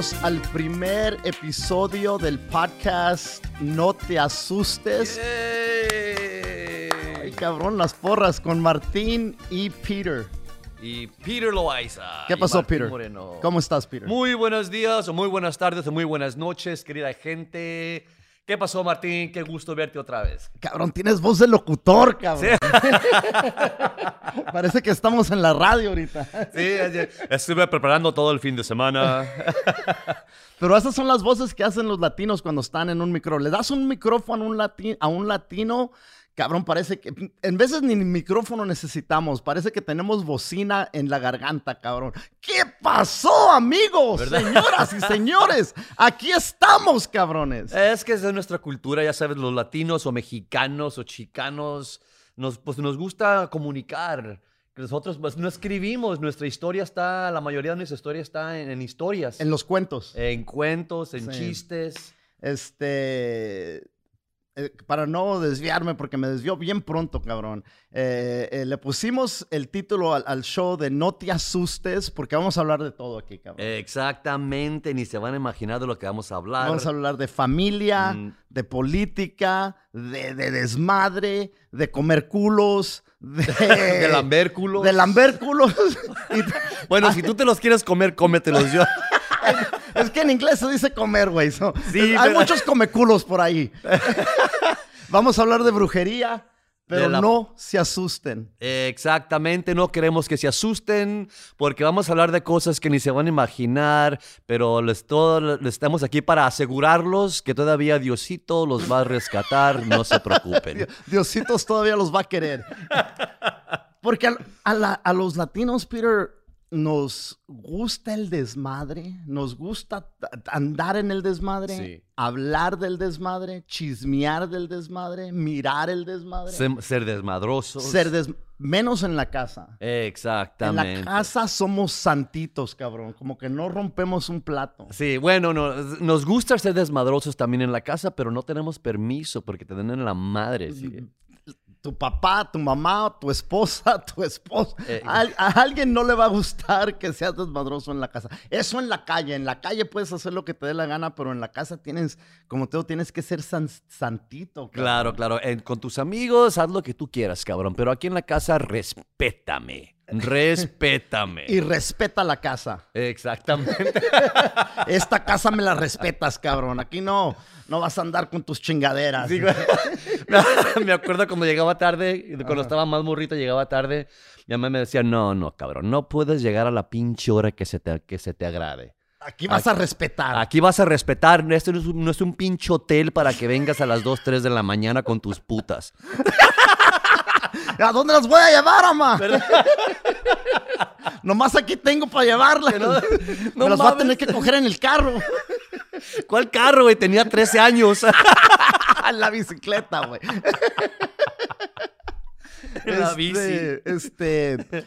bienvenidos al primer episodio del podcast No te asustes. Ay, cabrón, las porras con Martín y Peter. Y Peter Loaiza. ¿Qué pasó, Martín Peter? Moreno. ¿Cómo estás, Peter? Muy buenos días, o muy buenas tardes, o muy buenas noches, querida gente. ¿Qué pasó, Martín? Qué gusto verte otra vez. Cabrón, tienes voz de locutor, cabrón. Sí. Parece que estamos en la radio ahorita. Sí, estuve preparando todo el fin de semana. Pero esas son las voces que hacen los latinos cuando están en un micro. Le das un micrófono a un, lati- a un latino, cabrón, parece que en veces ni micrófono necesitamos. Parece que tenemos bocina en la garganta, cabrón. ¿Qué pasó, amigos? ¿Verdad? Señoras y señores, aquí estamos, cabrones. Es que es de nuestra cultura, ya sabes, los latinos o mexicanos o chicanos, nos, pues nos gusta comunicar. Nosotros pues, no escribimos, nuestra historia está, la mayoría de nuestra historia está en, en historias, En los cuentos. en cuentos, en Sí. chistes. Este. Eh, para no desviarme, porque me desvió bien pronto, cabrón. eh, eh, le pusimos el título al, al show de No te asustes, porque vamos a hablar de todo aquí, cabrón. Exactamente, ni se van a imaginar de lo que vamos a hablar. Vamos a hablar de familia, Mm. de política, de, de desmadre, de comer culos, de, de lambérculos. de lamber culos. Y- Bueno, si tú te los quieres comer, cómetelos yo. es que en inglés se dice comer, güey. so- Sí, hay pero- muchos comeculos por ahí. Vamos a hablar de brujería, pero la- no se asusten. Exactamente, no queremos que se asusten porque vamos a hablar de cosas que ni se van a imaginar, pero les, todo, les estamos aquí para asegurarlos que todavía Diosito los va a rescatar, no se preocupen. Diositos todavía los va a querer. Porque al- a, la- a los latinos, Peter, nos gusta el desmadre, nos gusta andar en el desmadre, Sí. hablar del desmadre, chismear del desmadre, mirar el desmadre, Ser, ser desmadrosos. ser des- menos en la casa. En Exactamente. la casa somos santitos, cabrón, como que no rompemos un plato. Sí, bueno, no, nos gusta ser desmadrosos también en la casa, pero no tenemos permiso porque te dan en la madre. ¿sí? Tu papá, tu mamá, tu esposa, tu esposo. Eh. a, a alguien no le va a gustar que seas desmadroso en la casa. Eso en la calle. En la calle puedes hacer lo que te dé la gana, pero en la casa tienes, como te digo, tienes que ser san- santito. cabrón. Claro, claro. En- con tus amigos, haz lo que tú quieras, cabrón. Pero aquí en la casa, respétame. Respétame. Y respeta la casa. Exactamente. Esta casa me la respetas, cabrón. Aquí no, no vas a andar con tus chingaderas. Sí, me acuerdo cuando llegaba tarde, cuando estaba más morrito, llegaba tarde. Mi mamá me decía, no, no, cabrón, no puedes llegar a la pinche hora que se te, que se te agrade. Aquí vas a respetar. Aquí vas a respetar, esto no es, un, no es un pinche hotel para que vengas a las 2, 3 de la mañana con tus putas. ¿A dónde las voy a llevar, ama? Nomás aquí tengo para llevarlas. no- no Me las voy a tener que coger en el carro. ¿Cuál carro, güey? Tenía 13 años. La bicicleta, güey. La Este, bici. Este,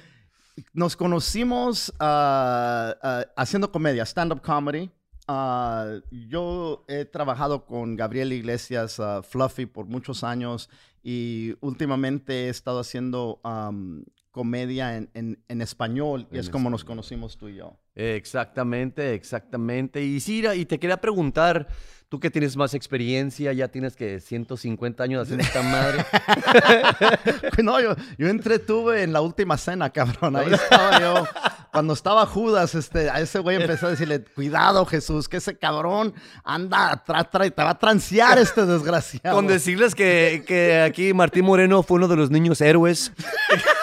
nos conocimos ah, ah, haciendo comedia, stand-up comedy. Ah, yo he trabajado con Gabriel Iglesias, Fluffy, por muchos años y últimamente he estado haciendo am, comedia en, en- en español y En es como nos conocimos tú y yo. Exactamente, exactamente. Y sí, Ira, y te quería preguntar, tú que tienes más experiencia, ya tienes que 150 años haciendo esta madre. No, yo, yo entretuve en la última cena, cabrón. Ahí estaba yo. Cuando estaba Judas, este, a ese güey empecé a decirle, cuidado Jesús, que ese cabrón anda atrás, tra- te va a transear este desgraciado. Con decirles que, que aquí Martín Moreno fue uno de los niños héroes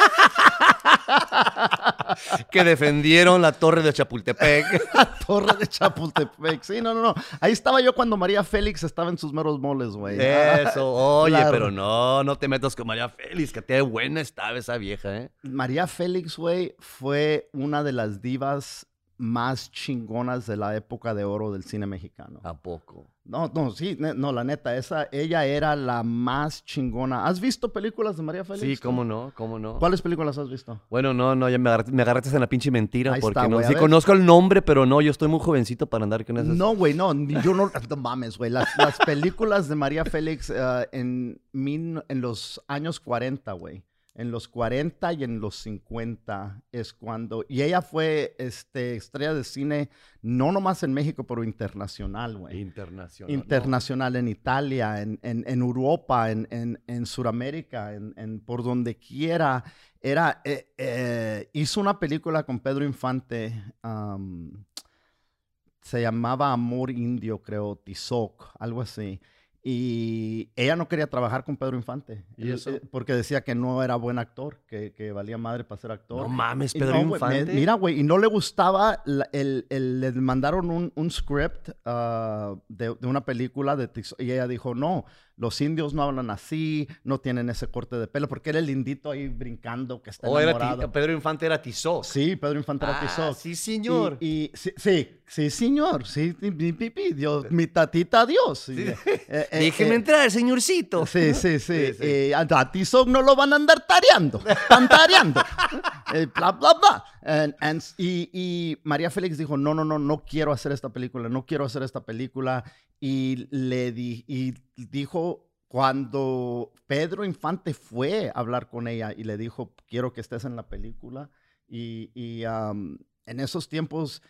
que defendieron la torre de Chapultepec. la torre de Chapultepec. Sí, no, no, no. Ahí estaba yo cuando María Félix estaba en sus meros moles, güey. Eso, oye, Claro. pero no, no te metas con María Félix, que te buena estaba esa vieja, ¿eh? María Félix, güey, fue una de las divas más chingonas de la época de oro del cine mexicano. ¿A poco? No, no, sí, no, la neta, esa, ella era la más chingona. ¿Has visto películas de María Félix? Sí, cómo no, cómo no. ¿Cuáles películas has visto? Bueno, no, no, ya me agarraste, me agarraste en la pinche mentira. Ahí porque está, no. a Sí, conozco el nombre, pero no, yo estoy muy jovencito para andar con esas. No, güey, no, yo no, no mames, güey. Las, las películas de María Félix eh, en, mil- en los años 40, güey. En los 40 y en los 50 es cuando... Y ella fue este, estrella de cine, no nomás en México, pero internacional, güey. Internacional. Internacional en Italia, en, en, en Europa, en, en, en Sudamérica, en, en, por donde quiera. Era, eh, eh, hizo una película con Pedro Infante, um, se llamaba Amor Indio, creo, Tizoc, algo así. Y ella no quería trabajar con Pedro Infante. ¿Y Él- eso? eh, Porque decía que no era buen actor, que, que valía madre para ser actor. No mames, Pedro no, Infante. mira, güey, y no le gustaba, la- el, el- le mandaron un, un script ah, de, de una película de y ella dijo, no, los indios no hablan así, no tienen ese corte de pelo, porque era el lindito ahí brincando que está O era enamorado. Ti- Pedro Infante era Tizoc. Sí, Pedro Infante era Ah, Tizoc. sí, señor. Y, y- sí, sí, sí, señor, sí, mi, mi, Dios, mi tatita Dios. Y, eh, eh, Déjeme eh, entrar, señorcito. Sí, sí, sí. Sí. Eh, a Tizoc no lo van a andar tareando, están tareando. Eh, bla, bla, bla. And- and- y, y María Félix dijo, no, no, no, no quiero hacer esta película, no quiero hacer esta película. Y le di, y dijo, cuando Pedro Infante fue a hablar con ella y le dijo, quiero que estés en la película. Y, y, en esos tiempos...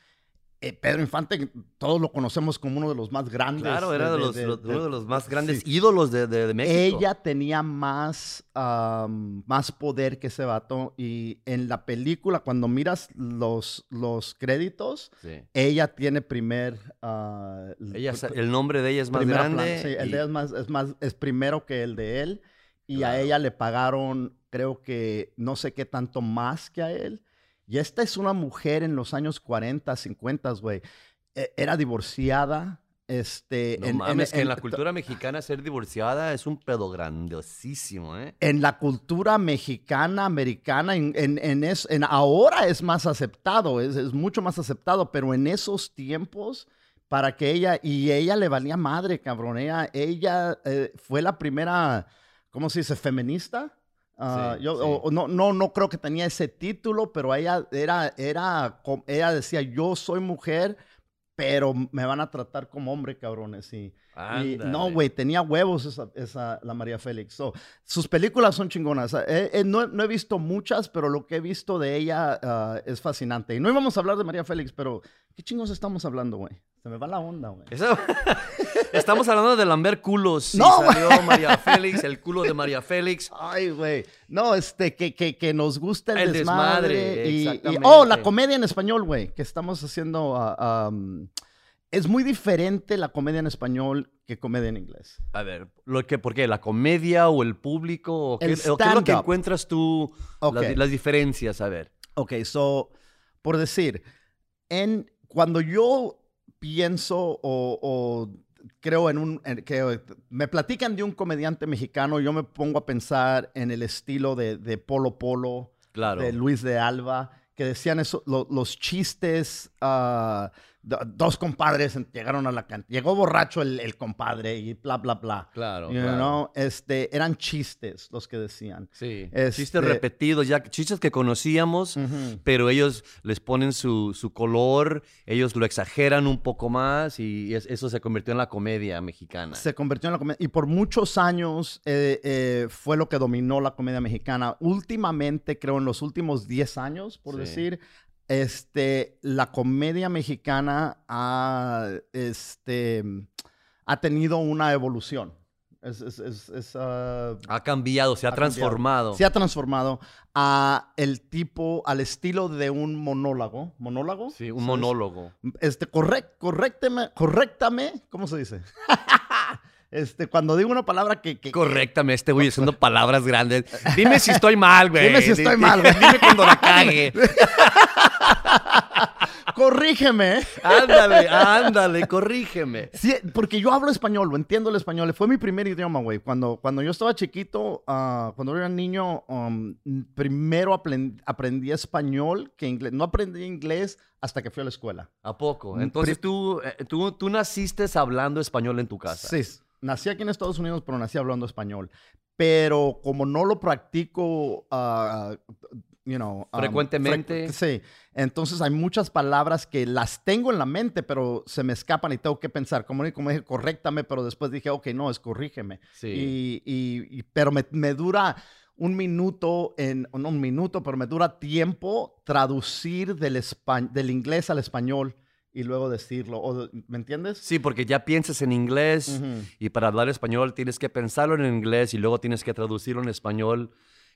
eh, Pedro Infante, todos lo conocemos como uno de los más grandes. Claro, era de los, los- de- uno de los más sí. grandes ídolos de, México. Ella tenía más, más poder que ese vato. Y en la película, cuando miras los, los créditos, Sí. ella tiene primer. ah, Ella, el nombre de ella es más grande. Sí, el de ella es más, es más, es primero que el de él. Y a ella le pagaron, creo que no sé qué tanto más que a él. Y esta es una mujer en los años 40, 50, güey. E- Era divorciada. Este, No en- mames, que en en- la cultura mexicana ser divorciada es un pedo grandiosísimo, ¿eh? en la cultura mexicana, americana, en, en, en es- en ahora es más aceptado, es, es mucho más aceptado, pero en esos tiempos, para que ella, y ella le valía madre, cabrón, ella, ella eh, fue la primera, ¿cómo se dice?, feminista. Ah, Sí, yo sí. o- o no, no, no creo que tenía ese título, pero ella era, era, ella decía, yo soy mujer, pero me van a tratar como hombre, cabrones, y... Y no, güey, tenía huevos esa, esa- la María Félix. So, sus películas son chingonas. Eh, eh, no, no he visto muchas, pero lo que he visto de ella ah, es fascinante. Y no íbamos a hablar de María Félix, pero ¿qué chingos estamos hablando, güey? Se me va la onda, güey. Eso- Estamos hablando de lamber culos. y No, salió María Félix, el culo de María Félix. Ay, güey. No, este, que, que, que nos gusta el, El desmadre. desmadre, y- y, exactamente. oh, la comedia en español, güey, que estamos haciendo. ah, um, es muy diferente la comedia en español que comedia en inglés. A ver, lo que, ¿por qué? ¿La comedia o el público? ¿O qué, El o qué es lo que encuentras tú? Ok. Las, las diferencias, a ver. Ok, so, por decir, en, cuando yo pienso o, o creo en un, en- que me platican de un comediante mexicano, yo me pongo a pensar en el estilo de, de Polo Polo, Claro. de Luis de Alba, que decían eso, lo- los chistes, ah, dos compadres llegaron a la cantina, llegó borracho el, el compadre y bla, bla, bla. Claro, You claro. know, Este, eran chistes los que decían. Sí. Este- Chistes repetidos, ya chistes que conocíamos, Ujú. pero ellos les ponen su, su color, ellos lo exageran un poco más y es- eso se convirtió en la comedia mexicana. se convirtió en la comedia. Y por muchos años eh, eh, fue lo que dominó la comedia mexicana. Últimamente, creo en los últimos 10 años, por Sí. decir, este, la comedia mexicana ha, este, ha tenido una evolución. Es, es- es- es, ah, Ha cambiado, se ha, Ha cambiado. transformado. se ha transformado a el tipo, al estilo de un monólogo. ¿Monólogo? Sí, un ¿Sabes? monólogo. Este, correct, correctame, correctame, ¿cómo se dice? este, cuando digo una palabra que... que- Corréctame, este güey usando palabras grandes. Dime si estoy mal, güey. Dime si estoy mal, güey. Dime cuando la cague. Corrígeme. Ándale, ándale, corrígeme. Sí, porque yo hablo español, lo entiendo el español. Fue mi primer idioma, güey. Cuando, cuando yo estaba chiquito, ah, cuando era niño, um, primero apren- aprendí español que inglés. No aprendí inglés hasta que fui a la escuela. ¿A poco? Un Entonces pri- tú, eh, tú, tú naciste hablando español en tu casa. Sí, nací aquí en Estados Unidos, pero nací hablando español. Pero como no lo practico, ah, you know, um, Frecuentemente. frecu- sí, entonces hay muchas palabras que las tengo en la mente, pero se me escapan y tengo que pensar. Como, como dije, corréctame, pero después dije, ok, no, es corrígeme. Sí. Y, y- y- pero me, me dura un minuto, en, no un minuto, pero me dura tiempo traducir del, del inglés al español y luego decirlo. o- ¿Me entiendes? Sí, porque ya piensas en inglés Ujú. y para hablar español tienes que pensarlo en inglés y luego tienes que traducirlo en español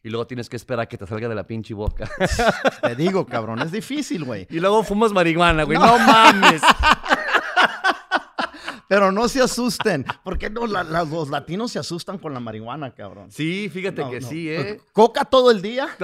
y luego tienes que esperar a que te salga de la pinche boca. Te digo, cabrón, es difícil, güey. y luego fumas marihuana, güey. No, mames. Pero no se asusten. ¿Por qué no? La- la- los latinos se asustan con la marihuana, cabrón. Sí, fíjate No, que no. sí, ¿eh? Coca todo el día.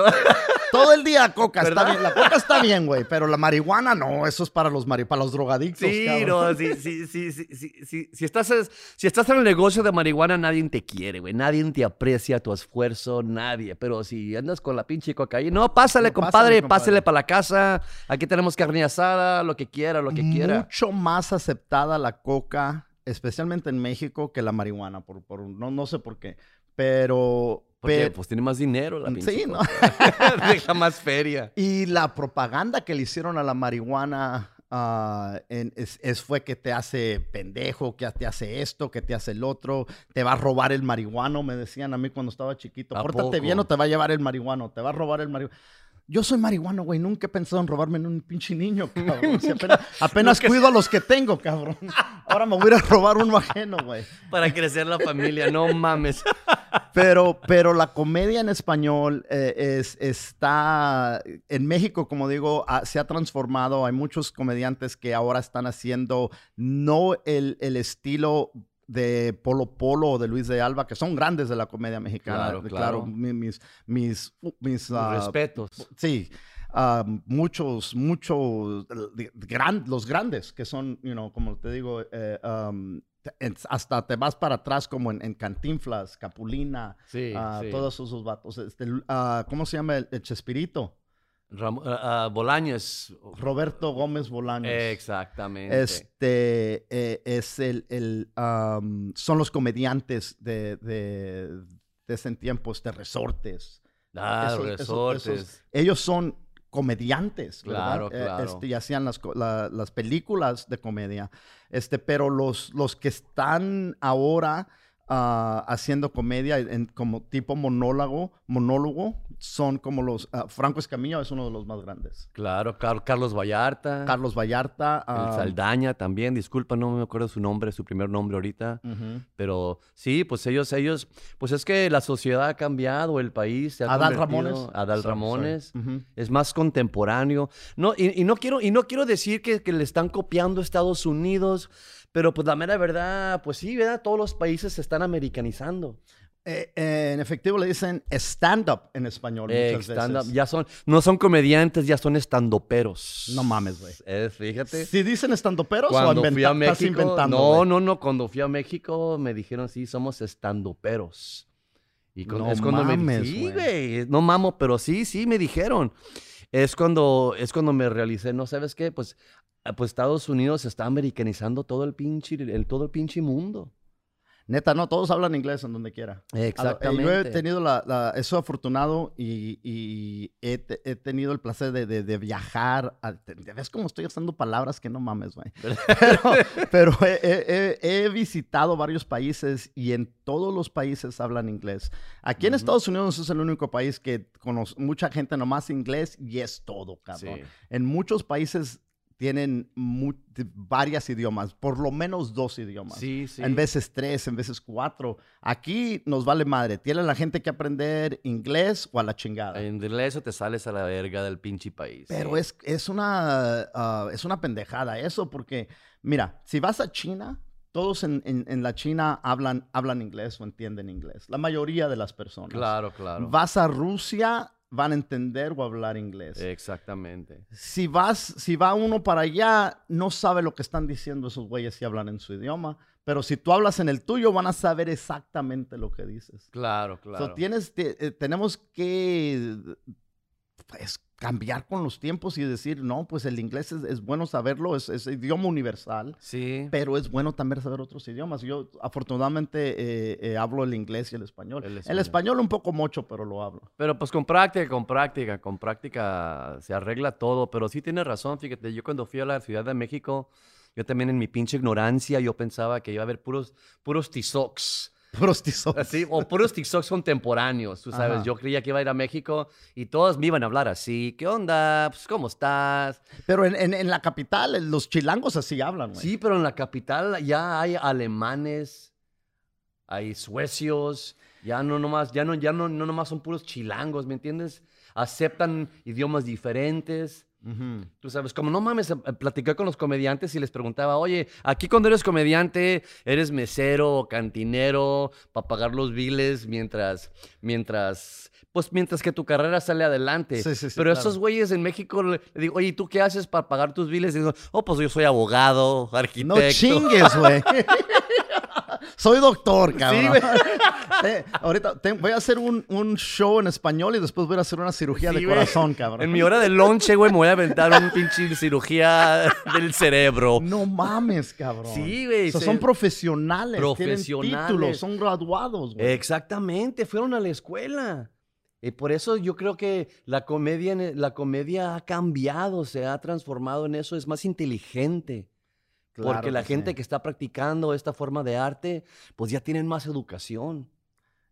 todo el día coca. Está bien. La coca está bien, güey. Pero la marihuana no. Eso es para los, mari- para los drogadictos, Sí, cabrón. no, sí, sí, sí, sí, sí, sí. Si, estás, es- si estás en el negocio de marihuana, nadie te quiere, güey. Nadie te aprecia tu esfuerzo, nadie. Pero si andas con la pinche cocaína, no, pásale, No, compadre, pásale, para la casa. Aquí tenemos carne asada, lo que quiera, lo que quiera. Mucho más aceptada la coca, especialmente en México, que la marihuana. Por, por- no, no sé por qué. Pero... Porque pues tiene más dinero la pinche Sí, ¿no? Deja más feria. Y la propaganda que le hicieron a la marihuana ah, en- es, es- fue que te hace pendejo, que te hace esto, que te hace el otro, te va a robar el marihuano, me decían a mí cuando estaba chiquito. ¿A Pórtate bien o te va a llevar el marihuano, te va a robar el marihuano. Yo soy marihuano, güey. Nunca he pensado en robarme en un pinche niño, cabrón. Si apenas apenas cuido a los que tengo, cabrón. Ahora me voy a ir a robar uno ajeno, güey. Para crecer la familia, no mames. Pero, pero la comedia en español eh, es, está, en México, como digo, se ha transformado. Hay muchos comediantes que ahora están haciendo no el, el estilo de Polo Polo o de Luis de Alba, que son grandes de la comedia mexicana. Claro, claro. mi- mis, mis, mis, ah, Respetos. Sí, ah, muchos, muchos, gran- los grandes, que son, you know, como te digo, eh, um, hasta te vas para atrás como en, en Cantinflas, Capulina, Sí, sí. todos esos vatos. Este, ah, ¿Cómo se llama el, el Chespirito? Ram- ah, ah, Bolaños. Roberto Gómez Bolaños. Exactamente. Este eh, es el, el, um, son los comediantes de, de, de ese tiempo, este Resortes. ah, esos- resortes. esos- ellos son comediantes. Claro, Eh, claro. este, y hacían las, la- las películas de comedia. Este, pero los, los que están ahora ah, haciendo comedia en, como tipo monólogo, monólogo son como los... ah, Franco Escamilla es uno de los más grandes. Claro, Car- Carlos Vallarta. Carlos Vallarta. el ah, Saldaña también, disculpa, no me acuerdo su nombre, su primer nombre ahorita. Pero sí, pues ellos, ellos, pues es que la sociedad ha cambiado, el país se ha Adal Ramones. Adal Sorry, Ramones. sorry. Es más contemporáneo. No, y, y no quiero, y no quiero decir que, que le están copiando a Estados Unidos, pero pues la mera verdad, pues sí, ¿verdad? Todos los países se están americanizando. Eh, eh, en efectivo le dicen stand-up en español Eh, muchas stand-up, veces. ya son, no son comediantes, ya son estandoperos. No mames, güey. Fíjate. ¿Si dicen estandoperos o Cuando inventa- fui a estás México, inventando? no, no, no, cuando fui a México me dijeron, sí, somos estandoperos. Y con- No es cuando me mames, sí, güey. güey, no mamo, pero sí, sí me dijeron. Es cuando es cuando me realicé, no sabes qué, pues ah, pues Estados Unidos está americanizando todo el pinche el todo el pinche mundo. Neta, no, todos hablan inglés en donde quiera. Lo- eh, Exactamente. Yo he tenido la, la- eso afortunado y, y he, te- he tenido el placer de, de- de viajar. a- ¿Ves cómo estoy usando palabras que no mames, güey? Pero, pero he, he- he- he visitado varios países y en todos los países hablan inglés. Aquí en. Estados Unidos es el único país que conoce mucha gente nomás inglés y es todo, cabrón. Sí. En muchos países tienen mu- varias idiomas, por lo menos dos idiomas. Sí, sí. En veces tres, en veces cuatro. Aquí nos vale madre. Tiene la gente que aprender inglés o a la chingada. En inglés o te sales a la verga del pinche país. Pero es, es, una, ah, es una pendejada eso, porque, mira, si vas a China, todos en, en- en la China hablan, hablan inglés o entienden inglés. La mayoría de las personas. Claro, claro. Vas a Rusia, van a entender o hablar inglés. Exactamente. Si vas, si va uno para allá, no sabe lo que están diciendo esos güeyes si hablan en su idioma. Pero si tú hablas en el tuyo, van a saber exactamente lo que dices. Claro, So, claro. tienes, te- eh, tenemos que pues, cambiar con los tiempos y decir, no, pues el inglés es, es bueno saberlo, es, es idioma universal, Sí. pero es bueno también saber otros idiomas. Yo afortunadamente eh, eh, hablo el inglés y el español. El español un poco mucho, pero lo hablo. Pero pues con práctica, con práctica, con práctica se arregla todo. Pero sí tienes razón, fíjate, yo cuando fui a la Ciudad de México, yo también en mi pinche ignorancia, yo pensaba que iba a haber puros, puros tizocs Puros tizocs. Así, o puros TikToks contemporáneos, tú sabes. Ajá. Yo creía que iba a ir a México y todos me iban a hablar así. ¿Qué onda? Pues, ¿cómo estás? Pero en, en- en la capital, los chilangos así hablan, güey. Sí, pero en la capital ya hay alemanes, hay suecios, ya no nomás, ya no, ya no, no nomás son puros chilangos, ¿me entiendes? Aceptan idiomas diferentes. Tú sabes, como no mames, eh, platiqué con los comediantes y les preguntaba, oye, aquí cuando eres comediante, eres mesero o cantinero para pagar los biles mientras, mientras, pues mientras que tu carrera sale adelante. Sí, sí, sí, Pero claro. esos güeyes en México le, digo, oye, ¿y tú qué haces para pagar tus biles? Y digo, oh, pues yo soy abogado, arquitecto. No chingues, güey. Soy doctor, cabrón. Sí, güey. Eh, ahorita te- voy a hacer un, un show en español y después voy a hacer una cirugía Sí, de güey. corazón, cabrón. En mi hora de lonche, güey, me voy a aventar un pinche cirugía del cerebro. No mames, cabrón. Sí, güey, O sea, se- son profesionales. Profesionales. Tienen títulos, son graduados, güey. Exactamente, fueron a la escuela. Y por eso yo creo que la comedia, e, la comedia ha cambiado, se ha transformado en eso, es más inteligente. Claro porque la que gente sí. que está practicando esta forma de arte, pues ya tienen más educación.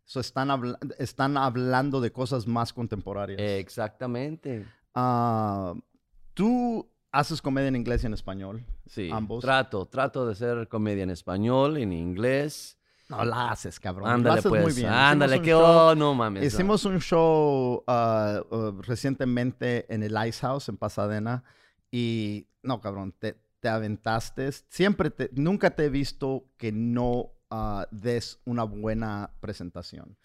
So, están, están hablando de cosas más contemporáneas. Exactamente. Ah, Tú haces comedia en inglés y en español. Sí. Ambos. Trato, trato de hacer comedia en español, en inglés. No la haces, cabrón. Ándale, haces pues. muy bien. Ándale, que oh, no mames. no. Hicimos un show ah, ah, recientemente en el Ice House en Pasadena y no, cabrón, te, te aventaste. Siempre te, nunca te he visto que no ah, des una buena presentación.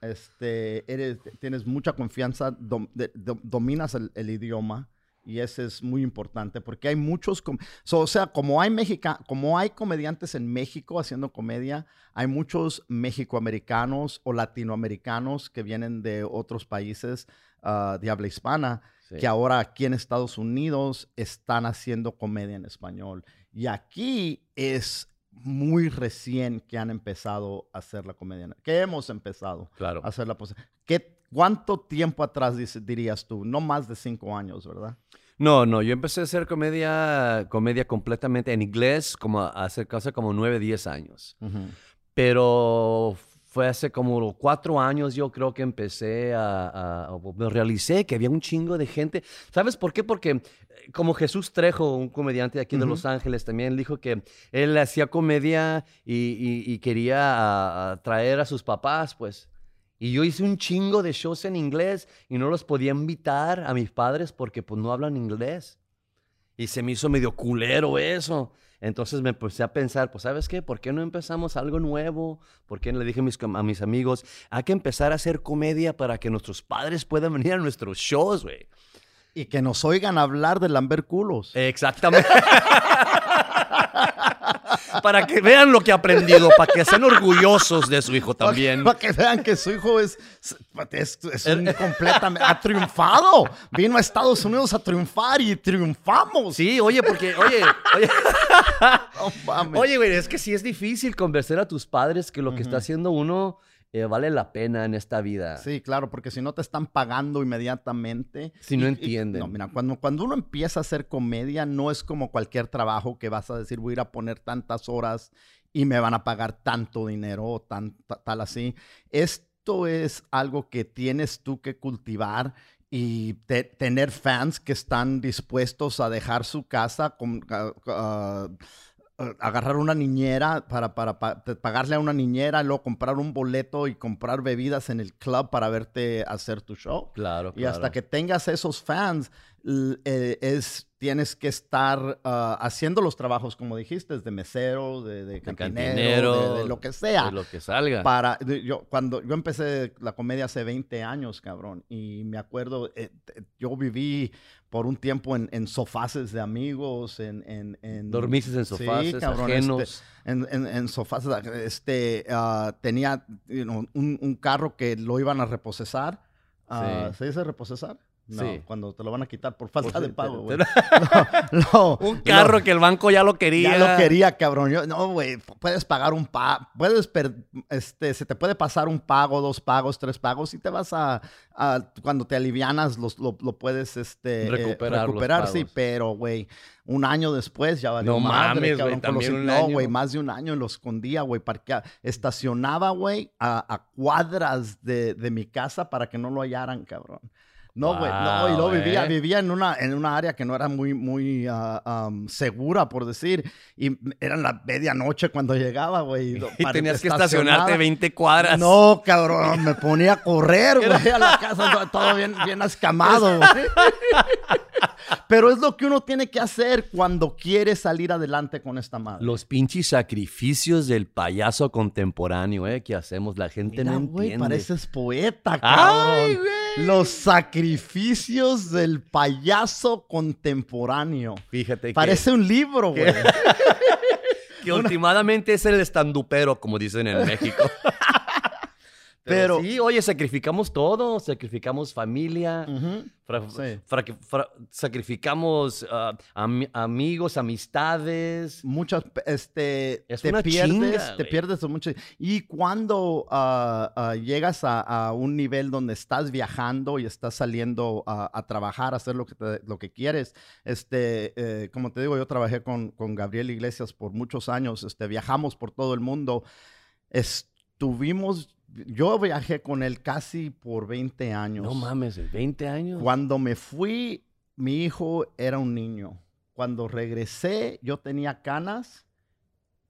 Este, eres, tienes mucha confianza, dominas el, idioma y eso es muy importante porque hay muchos, o sea, como hay Mexica, como hay comediantes en México haciendo comedia, hay muchos mexicoamericanos o latinoamericanos que vienen de otros países ah, de habla hispana Sí. que ahora aquí en Estados Unidos están haciendo comedia en español. Y aquí es muy recién que han empezado a hacer la comedia, que hemos empezado Claro. a hacer la ¿Qué, ¿Cuánto tiempo atrás dice- dirías tú? No más de cinco años, ¿verdad? No, no, yo empecé a hacer comedia, comedia completamente en inglés como hace, hace como nueve, diez años. Pero fue hace como cuatro años yo creo que empecé a, a- a- me realicé que había un chingo de gente. ¿Sabes por qué? Porque eh, como Jesús Trejo, un comediante de aquí de. Los Ángeles, también dijo que él hacía comedia y, y- y quería a traer a sus papás, pues. Y yo hice un chingo de shows en inglés y no los podía invitar a mis padres porque pues no hablan inglés. Y se me hizo medio culero eso. Entonces me empecé a pensar, pues ¿sabes qué? ¿Por qué no empezamos algo nuevo? ¿Por qué no le dije a mis, com- a mis amigos, hay que empezar a hacer comedia para que nuestros padres puedan venir a nuestros shows, güey? Y que nos oigan hablar de lamber culos. Exactamente. para que vean lo que ha aprendido, para que sean orgullosos de su hijo también. Para que vean que su hijo es, es, es un completamente... Ha triunfado. Vino a Estados Unidos a triunfar y triunfamos. Sí, oye, porque, oye, oye, No oye, güey, es que sí es difícil convencer a tus padres que lo que está haciendo uno eh, vale la pena en esta vida. Sí, claro, porque si no te están pagando inmediatamente. Si no y- y- entienden. no, mira, cuando, cuando uno empieza a hacer comedia, no es como cualquier trabajo que vas a decir, voy a ir a poner tantas horas y me van a pagar tanto dinero o tan, ta- tal así. Esto es algo que tienes tú que cultivar y te- tener fans que están dispuestos a dejar su casa con, ah, agarrar una niñera para, para, pagarle a una niñera, luego comprar un boleto y comprar bebidas en el club para verte hacer tu show. Claro, Y claro. hasta que tengas esos fans, eh, es, tienes que estar ah, haciendo los trabajos, como dijiste, de mesero, de, de De cantinero, cantinero, de, de lo que sea. De lo que salga. Para, de- yo, cuando yo empecé la comedia hace 20 años, cabrón, y me acuerdo, eh, yo viví por un tiempo en, en sofaces de amigos, en... en, en Dormiste en Sí, sofaces cabrón, ajenos. este, en, en, en sofás, este, ah, tenía you know, un, un carro que lo iban a reposesar. Ah, Sí. ¿Se dice reposesar? No, Sí. cuando te lo van a quitar por falta Pues de pago, güey. No, no, Un carro no. que el banco ya lo quería. Ya lo quería, cabrón. Yo- no, güey, puedes pagar un pago, puedes, per- este, se te puede pasar un pago, dos pagos, tres pagos y te vas a, a- cuando te alivianas, los- lo, lo puedes, este, eh, Recuperar recuperar, sí, pero, güey, un año después ya valió No madre, mames, güey, cabrón, con los- también un no, güey, más de un año lo escondía, güey, parquea- estacionaba, güey, a, a cuadras de, de mi casa para que no lo hallaran, cabrón. No, güey, no, y luego vivía, eh. vivía en una, en una área que no era muy, muy um, segura, por decir, y era la medianoche cuando llegaba, güey. Y tenías que estacionarte 20 cuadras. No, cabrón, me ponía a correr, güey, a la casa, to- todo bien, bien escamado, güey. Pero es lo que uno tiene que hacer cuando quiere salir adelante con esta madre. Los pinches sacrificios del payaso contemporáneo, ¿eh? Que hacemos. La gente Mira, no güey, entiende. pareces poeta, ¡Ay, cabrón. güey! Los sacrificios del payaso contemporáneo. Fíjate que, Parece un libro, güey. que últimamente es el estandupero, como dicen en México. Pero, Pero- sí, oye, sacrificamos todo. Sacrificamos familia. Ujú. fra- Sí. fra- fra- sacrificamos ah, ami- amigos, amistades. Muchas, este, Es te una pierdes, chinga, te pierdes de mucho. Y cuando ah, llegas a, a un nivel donde estás viajando y estás saliendo a, a trabajar, a hacer lo que, te- lo que quieres, este, eh, como te digo, yo trabajé con, con Gabriel Iglesias por muchos años, este, viajamos por todo el mundo, estuvimos, yo viajé con él casi por 20 años. No mames, 20 años. Cuando me fui, mi hijo era un niño. Cuando regresé, yo tenía canas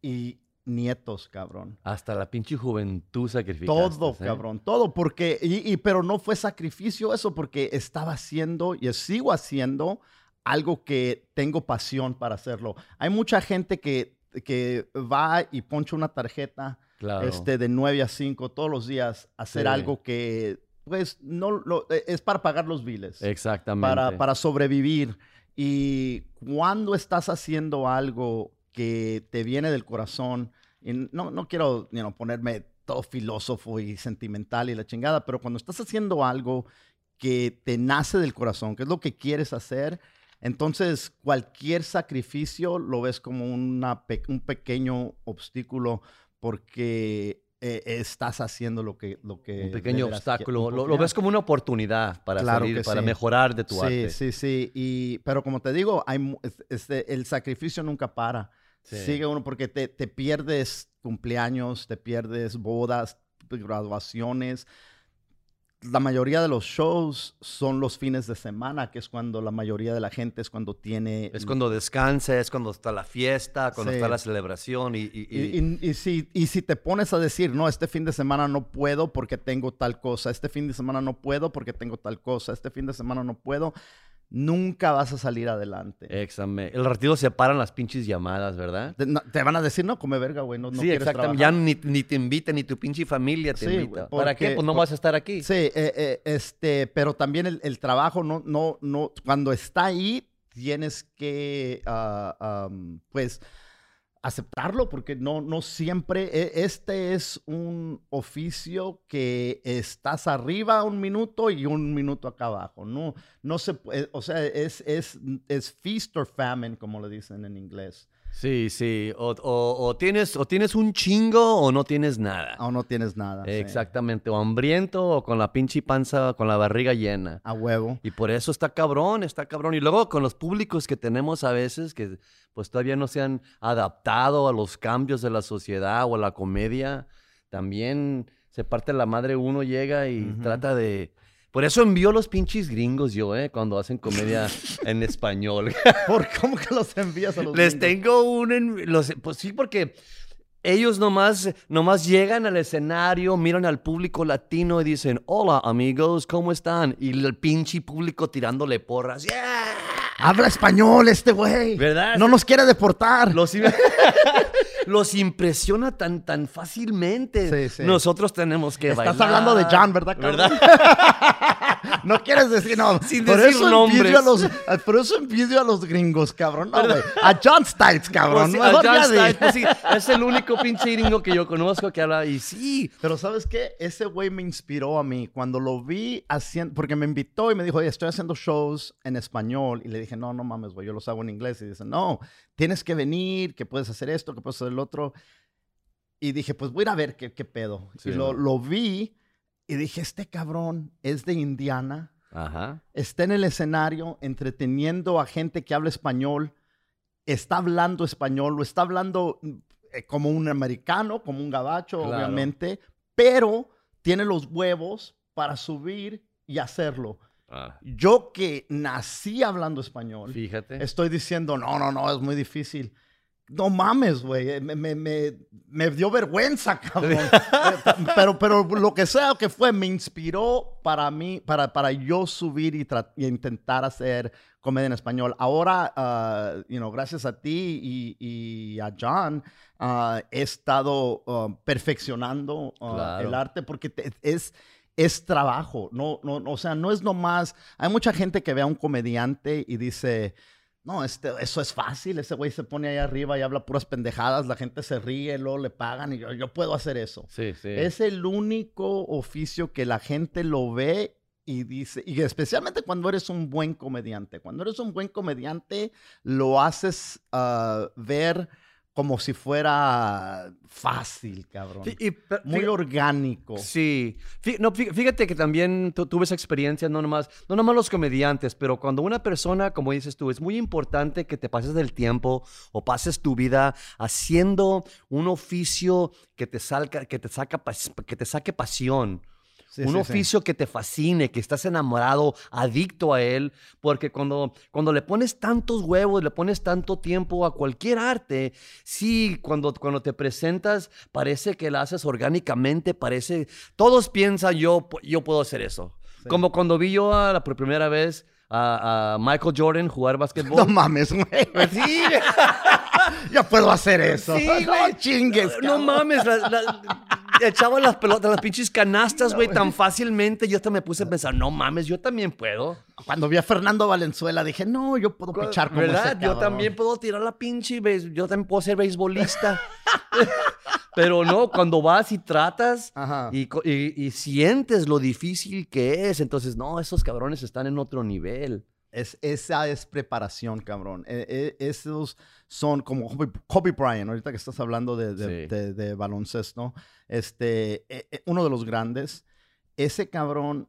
y nietos, cabrón. Hasta la pinche juventud sacrificaste. Todo, ¿eh? cabrón, todo, porque, y, y- pero no fue sacrificio eso, porque estaba haciendo y sigo haciendo algo que tengo pasión para hacerlo. Hay mucha gente que, que va y poncha una tarjeta Claro. este, de 9 a 5 todos los días, hacer Sí. algo que, pues, no, lo- es para pagar los biles Exactamente. para, para sobrevivir. Y cuando estás haciendo algo que te viene del corazón, y no, no quiero you know, ponerme todo filósofo y sentimental y la chingada, pero cuando estás haciendo algo que te nace del corazón, que es lo que quieres hacer, entonces cualquier sacrificio lo ves como una un pequeño obstáculo porque eh, estás haciendo lo que... Lo que un pequeño veras obstáculo. un Lo, lo ves como una oportunidad para Claro salir, para sí. mejorar de tu sí, arte. Sí, sí, y, pero como te digo, hay, este, el sacrificio nunca para. Sí. Sigue uno porque te, te pierdes cumpleaños, te pierdes bodas, graduaciones. La mayoría de los shows son los fines de semana, que es cuando la mayoría de la gente es cuando tiene... Es cuando descansa, es cuando está la fiesta, cuando Sí. está la celebración y... y- Y, y- y- y si, y si te pones a decir, no, este fin de semana no puedo porque tengo tal cosa, este fin de semana no puedo porque tengo tal cosa, este fin de semana no puedo, nunca vas a salir adelante. Examen. El ratito se paran las pinches llamadas, ¿verdad? Te, no- te van a decir, no, come verga, güey, no, no sí, quieres exactamente. Ya ni, ni te invitan, ni tu pinche familia te Sí, invita. ¿Para qué? Pues no por- vas a estar aquí. Sí, eh, eh, este, pero también el, el trabajo, no, no, no, cuando está ahí, tienes que, ah, pues, aceptarlo, porque no, no siempre, e- este es un oficio que estás arriba un minuto y un minuto acá abajo, no, no se o sea, es, es, es feast or famine, como le dicen en inglés, Sí, sí. O, o- o tienes, o tienes un chingo o no tienes nada. o no tienes nada. sí. Exactamente. O hambriento o con la pinche panza, con la barriga llena. A huevo. Y por eso está cabrón, está cabrón. Y luego con los públicos que tenemos a veces que pues todavía no se han adaptado a los cambios de la sociedad o a la comedia, también se parte la madre uno llega y trata de... Por eso envío los pinches gringos yo, ¿eh? Cuando hacen comedia en español. ¿Por cómo que los envías a los Les gringos? tengo un... en- Los, pues sí, porque ellos nomás, nomás llegan al escenario, miran al público latino y dicen, hola amigos, ¿cómo están? Y el pinche público tirándole porras. ¡Yeah! Habla español este güey. ¿Verdad? No nos quiere deportar. Los, im- los impresiona tan, tan fácilmente. Sí, sí. Nosotros tenemos que Estás bailar. hablando de John, ¿verdad? cabrón? ¿Verdad? no quieres decir no. Sin por decir eso nombres. envidio a los, a- por eso envidio a los gringos, cabrón. No, güey. A John Stites, cabrón. Pues sí, a John. Stites, pues sí, es el único pinche gringo que yo conozco que habla y sí. Pero ¿sabes qué? Ese güey me inspiró a mí. Cuando lo vi haciendo, porque me invitó y me dijo, oye, estoy haciendo shows en español. Y le dije, no, no mames, güey, yo los hago en inglés. Y dice, no, tienes que venir, que puedes hacer esto, que puedes hacer el otro. Y dije, pues voy a ir a ver qué, qué pedo. Sí, y lo, ¿no? lo vi y dije, este cabrón es de Indiana. Ajá. Está en el escenario entreteniendo a gente que habla español. Está hablando español, lo está hablando eh, como un americano, como un gabacho, Claro. obviamente, pero tiene los huevos para subir y hacerlo. Ah, Yo que nací hablando español, fíjate. estoy diciendo, no, no, no, es muy difícil. No mames, güey. eh, Me, me- me- me dio vergüenza, cabrón. Pero, pero lo que sea que fue, me inspiró para mí, para, para yo subir y, y intentar hacer comedia en español. Ahora, ah, you know, gracias a ti y, y a John, ah, he estado ah, perfeccionando Claro. el arte porque te- es es trabajo, no, no, no, o sea, no es nomás, hay mucha gente que ve a un comediante y dice, no, este, eso es fácil, ese güey se pone ahí arriba y habla puras pendejadas, la gente se ríe, luego le pagan y yo, yo puedo hacer eso. Sí, sí. Es el único oficio que la gente lo ve y dice, y especialmente cuando eres un buen comediante, cuando eres un buen comediante, lo haces ah, ver como si fuera fácil, cabrón. Fí- y, pero- Muy orgánico. Sí, Fí- no, fí- fíjate que también tu- tuve esa experiencia, no nomás, no nomás los comediantes, pero cuando una persona, como dices tú, es muy importante que te pases del tiempo o pases tu vida haciendo un oficio que te, salga, que te, saca, pas- que te saque pasión. Sí, un sí, sí. oficio que te fascine, que estás enamorado, adicto a él, porque cuando, cuando le pones tantos huevos, le pones tanto tiempo a cualquier arte, sí, cuando, cuando te presentas, parece que la haces orgánicamente, parece, todos piensan, yo, yo puedo hacer eso. Como cuando vi yo a la por primera vez a, a Michael Jordan jugar No básquetbol. mames, güey. Sí, Yo puedo hacer eso. Sí, no chingues. no mames, la- la- echaba las pelotas, las pinches canastas, güey, tan fácilmente. Yo hasta me puse a pensar, no mames, yo también puedo. Cuando vi a Fernando Valenzuela dije, no, yo puedo pichar como ¿Verdad? ese Yo también puedo tirar la pinche, yo también puedo ser beisbolista. Pero no, cuando vas y tratas y sientes lo difícil que es, entonces, no, esos cabrones están en otro nivel. Es, esa es preparación, cabrón. Eh, eh, esos son como Kobe, Bryant, ahorita que estás hablando de, de- Sí. de- de baloncesto, este, eh, uno de los grandes. Ese cabrón,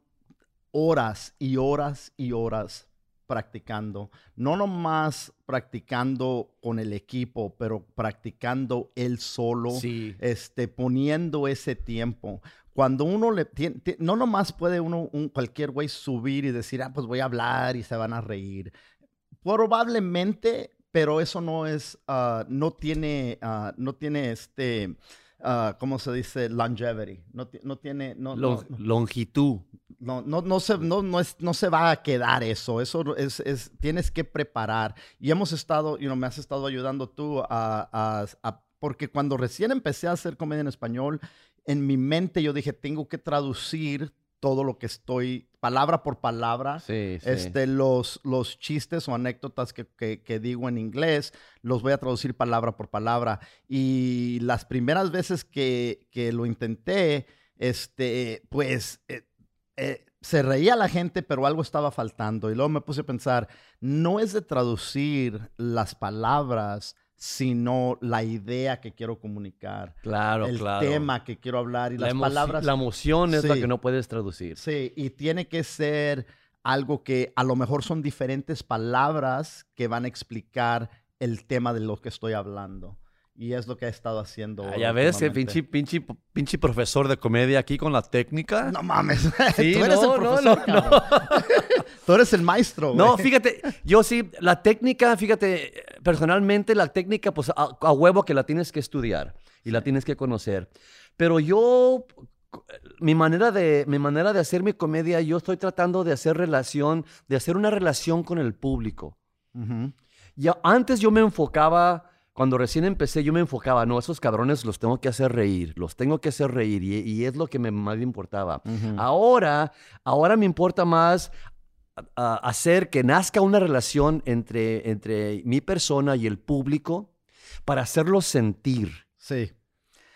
horas y horas y horas practicando. No nomás practicando con el equipo, pero practicando él solo Sí. este, poniendo ese tiempo. Cuando uno le tiene, ti- no nomás puede uno, un, cualquier güey subir y decir, ah, pues voy a hablar y se van a reír. Probablemente, pero eso no es, ah, no tiene, ah, no tiene este, ah, ¿cómo se dice? Longevity. No, no tiene, no, no- Lon- longitud. no, no, no, se, no, no, es, no se va a quedar eso. Eso es, es- tienes que preparar. Y hemos estado, you know, me has estado ayudando tú a, a- a- porque cuando recién empecé a hacer comedia en español, en mi mente yo dije, tengo que traducir todo lo que estoy, palabra por palabra. Sí, sí. Este, los, los chistes o anécdotas que, que- que digo en inglés, los voy a traducir palabra por palabra. Y las primeras veces que, que lo intenté, este, pues eh, eh, se reía la gente, pero algo estaba faltando. Y luego me puse a pensar, no es de traducir las palabras, sino la idea que quiero comunicar. claro, el claro. tema que quiero hablar y la, las palabras. la emoción es la Sí. que no puedes traducir. Sí, y tiene que ser algo que a lo mejor son diferentes palabras que van a explicar el tema de lo que estoy hablando. Y es lo que he estado haciendo. Ah, ya ves, eh, últimamente. pinche, pinche, pinche profesor de comedia aquí con la técnica. No mames. Sí, Tú eres no, el profesor, no. Tú eres el maestro, güey. No, fíjate, yo sí, la técnica, fíjate, personalmente la técnica, pues a, a huevo que la tienes que estudiar y la tienes que conocer. Pero yo, mi manera, de, mi manera de hacer mi comedia, yo estoy tratando de hacer relación, de hacer una relación con el público. Ya, antes yo me enfocaba cuando recién empecé, yo me enfocaba, no, esos cabrones los tengo que hacer reír, los tengo que hacer reír, y, y es lo que me más me importaba. Ahora, ahora me importa más a- hacer que nazca una relación entre, entre mi persona y el público para hacerlos sentir. Sí.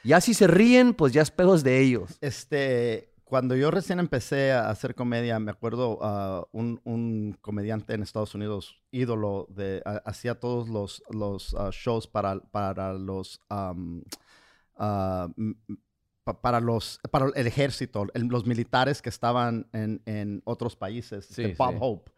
Ya si se ríen, pues ya es pedos de ellos. Este, cuando yo recién empecé a hacer comedia, me acuerdo ah, un, un comediante en Estados Unidos, ídolo, de, hacía todos los, los ah, shows para, para los ah, para los para el ejército, el- los militares que estaban en, en otros países. Sí, este, Bob sí. Hope.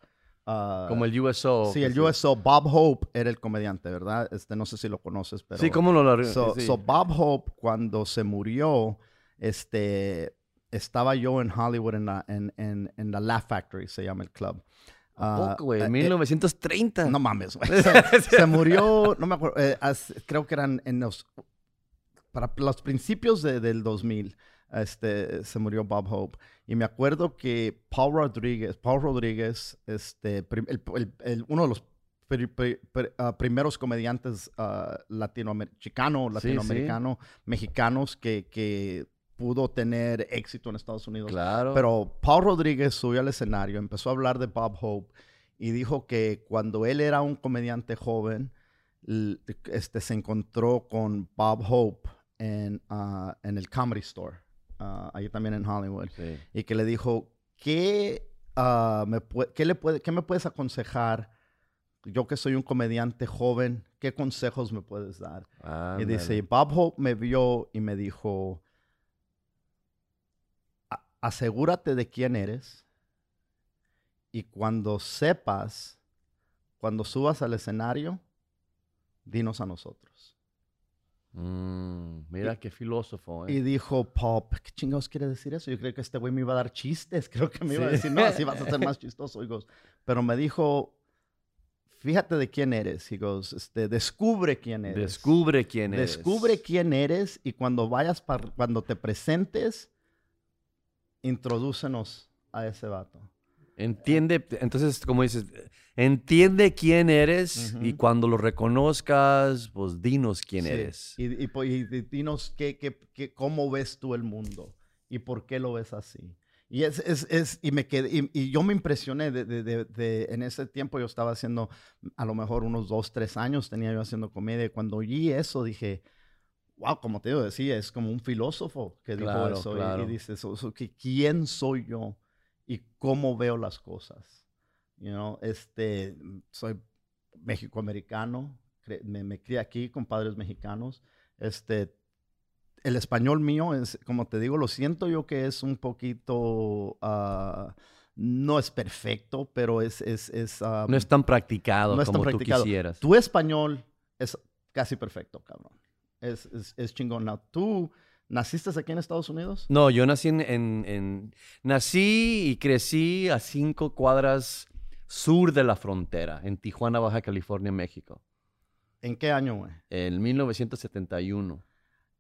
ah, Como el USO. Sí, el sí. USO. Bob Hope era el comediante, ¿verdad? Este, no sé si lo conoces, pero... Sí, ¿cómo lo So, sí. so Bob Hope, cuando se murió, este, estaba yo en Hollywood en la, en, en, en la Laugh Factory, se llama el club. ¿A Ah, poco, güey? eh, 1930. eh, no mames, güey. Se, se murió, no me acuerdo, eh, as- creo que eran en los, para los principios de- del 2000, este, se murió Bob Hope. Y me acuerdo que Paul Rodríguez, Paul Rodríguez, este, el- el- el- uno de los pri- pri- pri- ah, primeros comediantes ah, latinoamericanos, Sí, sí. latinoamericanos, mexicanos que, que pudo tener éxito en Estados Unidos. Claro. Pero Paul Rodríguez subió al escenario, empezó a hablar de Bob Hope y dijo que cuando él era un comediante joven, este, se encontró con Bob Hope en, ah, en el Comedy Store, ah, ahí también en Hollywood, Sí. y que le dijo, ¿qué, ah, me, qué le puede, ¿qué me puedes aconsejar? Yo que soy un comediante joven, ¿qué consejos me puedes dar? Y dice, Ándale. Bob Hope me vio y me dijo, "A- asegúrate de quién eres y cuando sepas, cuando subas al escenario, dinos a nosotros. Mm, mira qué filósofo, ¿eh? Y dijo, Pop, ¿qué chingados quiere decir eso? Yo creo que este güey me iba a dar chistes. Creo que me iba a decir, no, así vas a ser más chistoso. Goes, pero me dijo, fíjate de quién eres. He goes, este, descubre quién eres. Descubre quién eres. Descubre quién eres y cuando vayas, cuando te presentes, introdúcenos a ese vato. Entiende, entonces, como dices, entiende quién eres y Ujú. cuando lo reconozcas, pues dinos quién Sí. eres. Y, y y di- dinos qué, qué- qué- cómo ves tú el mundo y por qué lo ves así. Y, es, es, es- y, me quedé, y, y yo me impresioné, de, de- de- de- en ese tiempo yo estaba haciendo, a lo mejor unos dos, tres años tenía yo haciendo comedia. y Cuando oí eso dije, wow, como te decía, es como un filósofo que dijo Claro, eso. y- claro. Y, dice, so- so que ¿quién soy yo y cómo veo las cosas? You know, este, soy mexicoamericano, me, me crié aquí con padres mexicanos. Este, el español mío es, como te digo, lo siento yo que es un poquito, ah, no es perfecto, pero es, es, es, ah, No es tan practicado no es tan como practicado. tú quisieras. tu español es casi perfecto, cabrón. Es, es, es chingón. Now, ¿Tú naciste aquí en Estados Unidos? No, yo nací en, en- en- Nací y crecí a cinco cuadras sur de la frontera, en Tijuana, Baja California, México, ¿En qué año, güey? en 1971.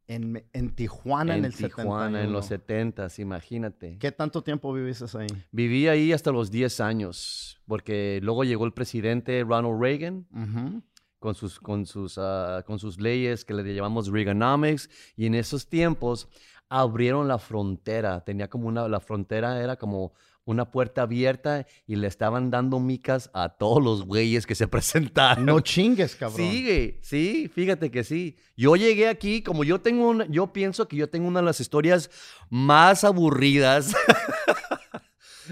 En, en Tijuana en, el Tijuana, en los 71. 70, imagínate. ¿Qué tanto tiempo viviste ahí? Viví ahí hasta los 10 años, porque luego llegó el presidente Ronald Reagan Ujú. Con sus, con sus, ah, con sus leyes que le llamamos Reaganomics, y en esos tiempos abrieron la frontera. Tenía como una, la frontera era como una puerta abierta y le estaban dando micas a todos los güeyes que se presentaron. No chingues, cabrón. Sí, güey, sí, fíjate que sí. Yo llegué aquí, como yo tengo una, yo pienso que yo tengo una de las historias más aburridas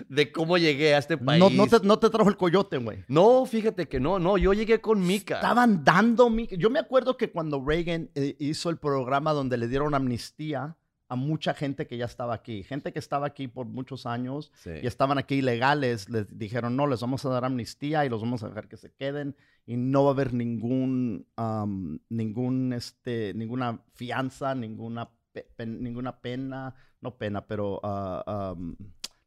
de cómo llegué a este país. No, no, te, no te trajo el coyote, güey. No, fíjate que no, no, yo llegué con mica. Estaban dando mi... Yo me acuerdo que cuando Reagan eh, hizo el programa donde le dieron amnistía a mucha gente que ya estaba aquí, gente que estaba aquí por muchos años Sí. y estaban aquí ilegales, les dijeron, no, les vamos a dar amnistía y los vamos a dejar que se queden y no va a haber ningún, am, ningún, este, ninguna fianza, ninguna, pe- ninguna pena, no pena, pero ah, am,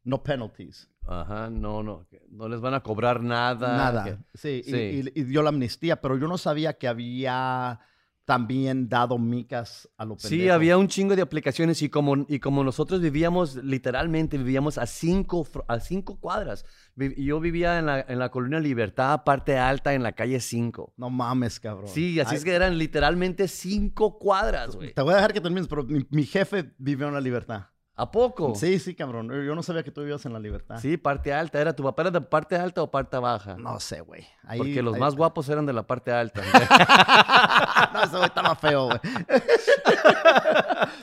no penalties. Ajá, no, no, no les van a cobrar nada. Nada. que- Sí, y- sí. Y, y dio la amnistía, pero yo no sabía que había también dado micas a lo Sí, había un chingo de aplicaciones y como, y como nosotros vivíamos, literalmente vivíamos a cinco, a cinco cuadras. Yo vivía en la, en la colonia Libertad, parte alta, en la calle 5. No mames, cabrón. Sí, así Ay, es que eran literalmente cinco cuadras, güey. Te voy a dejar que termines, pero mi, mi jefe vivió en la libertad. ¿A poco? Sí, sí, cabrón. Yo no sabía que tú vivías en la libertad. Sí, parte alta. ¿Era tu papá era de parte alta o parte baja? No sé, güey. Ahí- Porque los ahí- más guapos eran de la parte alta. no, ese güey estaba feo, güey.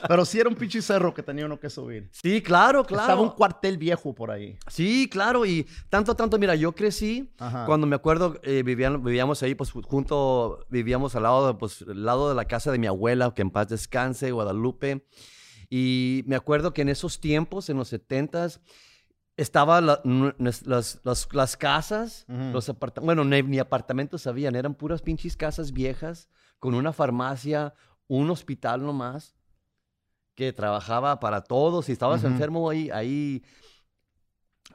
Pero sí era un pinche cerro que tenía uno que subir. sí, claro, claro. Estaba un cuartel viejo por ahí. Sí, claro, y tanto, tanto, mira, yo crecí, Ajá. cuando me acuerdo, eh, vivían- vivíamos ahí, pues junto, vivíamos al lado, de, pues, al lado de la casa de mi abuela, que en paz descanse, Guadalupe, y me acuerdo que en esos tiempos, en los setentas, estaban las, las, las casas, los apartamentos, bueno, ni, ni apartamentos habían, eran puras pinches casas viejas, con una farmacia, un hospital nomás, que trabajaba para todos, si estabas Ujú. enfermo ahí, ahí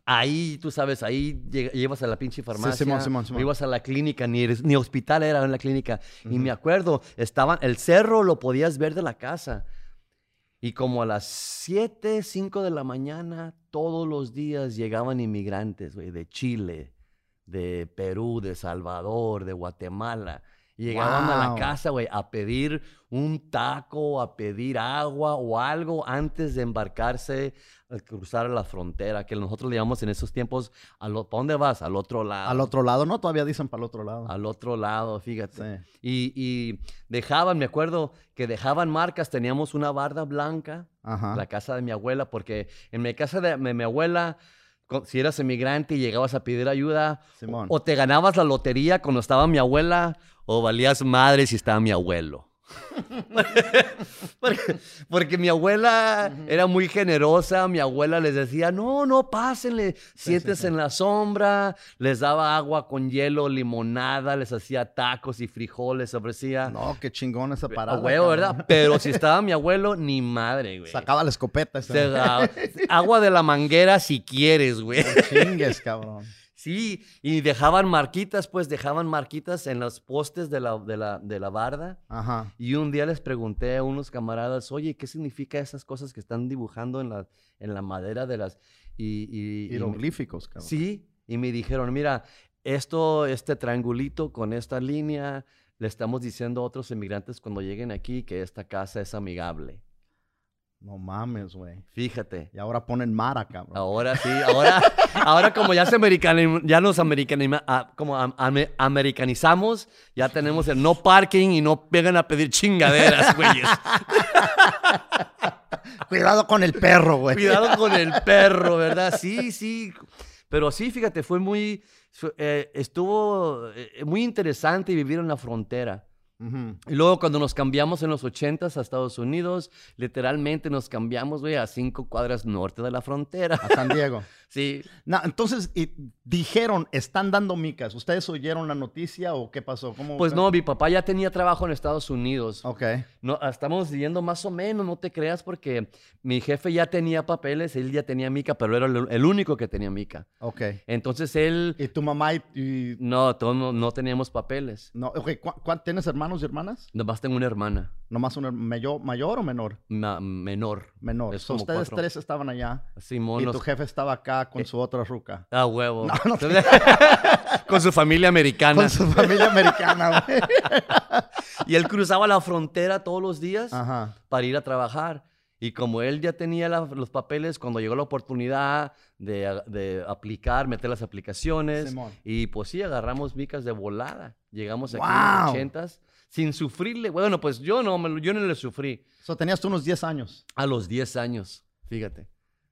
Ahí, tú sabes, ahí llevas a la pinche farmacia, Simón, Simón, Simón. o ibas a la clínica, ni, ni hospital era en la clínica. Y me acuerdo, estaban, el cerro lo podías ver de la casa. Y como a las 7, 5 de la mañana, todos los días llegaban inmigrantes, güey, de Chile, de Perú, de Salvador, de Guatemala. Y Llegaban a la casa, güey, a pedir un taco, a pedir agua o algo antes de embarcarse al cruzar la frontera, que nosotros le llamamos en esos tiempos, a lo- ¿para dónde vas? Al otro lado. Al otro lado, no, todavía dicen para el otro lado. Al otro lado, fíjate. Sí. Y, y dejaban, me acuerdo que dejaban marcas, teníamos una barda blanca, Ajá. la casa de mi abuela, porque en mi casa de, mi- mi abuela, si eras inmigrante y llegabas a pedir ayuda, Simón. o te ganabas la lotería cuando estaba mi abuela, o valías madre si estaba mi abuelo. porque, porque mi abuela era muy generosa, mi abuela les decía, no, no, pásenle, siéntense sí. en la sombra, les daba agua con hielo, limonada, les hacía tacos y frijoles, ofrecía No, qué chingón esa parada. huevo, cabrón. ¿verdad? Pero si estaba mi abuelo, ni madre, güey. Sacaba la escopeta. agua de la manguera si quieres, güey. No chingues, cabrón. Sí, y dejaban marquitas, pues dejaban marquitas en los postes de la, de la, de la barda. Ajá. Y un día les pregunté a unos camaradas, oye, ¿qué significa esas cosas que están dibujando en la, en la madera de las... Y, y- Hieroglíficos, cabrón. sí, y me dijeron, mira, esto, este triangulito con esta línea, le estamos diciendo a otros inmigrantes cuando lleguen aquí que esta casa es amigable. No mames, güey. Fíjate. Y ahora ponen Mara, cabrón. Ahora sí, ahora, ahora como ya se american, ya nos americanima- ah, como americanizamos, ya tenemos el no parking y no vengan a pedir chingaderas, güeyes. Cuidado con el perro, güey. Cuidado con el perro, ¿verdad? Sí, sí. Pero sí, fíjate, fue muy, eh, estuvo eh, muy interesante vivir en la frontera. Y luego cuando nos cambiamos en los 80s a Estados Unidos, literalmente nos cambiamos, güey, a cinco cuadras norte de la frontera. A San Diego. Sí, No, entonces, y dijeron, están dando micas. ¿Ustedes oyeron la noticia o qué pasó? ¿Cómo, Pues no, mi papá ya tenía trabajo en Estados Unidos. Ok. No, estamos yendo más o menos, no te creas, porque mi jefe ya tenía papeles, él ya tenía mica, pero era el, el único que tenía mica. Ok. Entonces él, ¿Y tu mamá y, y- no, todos no, no teníamos papeles. no, ok, ¿cu- cu- ¿Tienes hermanos y hermanas? Nomás tengo una hermana, ¿Nomás una mayor, mayor o menor? ma- menor. Menor. So, ustedes cuatro. tres estaban allá Simón, y tu jefe estaba acá con su otra ruca. Ah, huevo. No, no Con su familia americana. Con su familia americana, güey. Y él cruzaba la frontera todos los días Ajá. para ir a trabajar. Y como él ya tenía la- los papeles, cuando llegó la oportunidad de, de aplicar, meter las aplicaciones, Simón. y pues sí, agarramos micas de volada. Llegamos aquí en ¡Wow! los ochentas sin sufrirle. Bueno, pues yo no, me yo no le sufrí. So, tenías tú unos 10 años. A los 10 años, fíjate.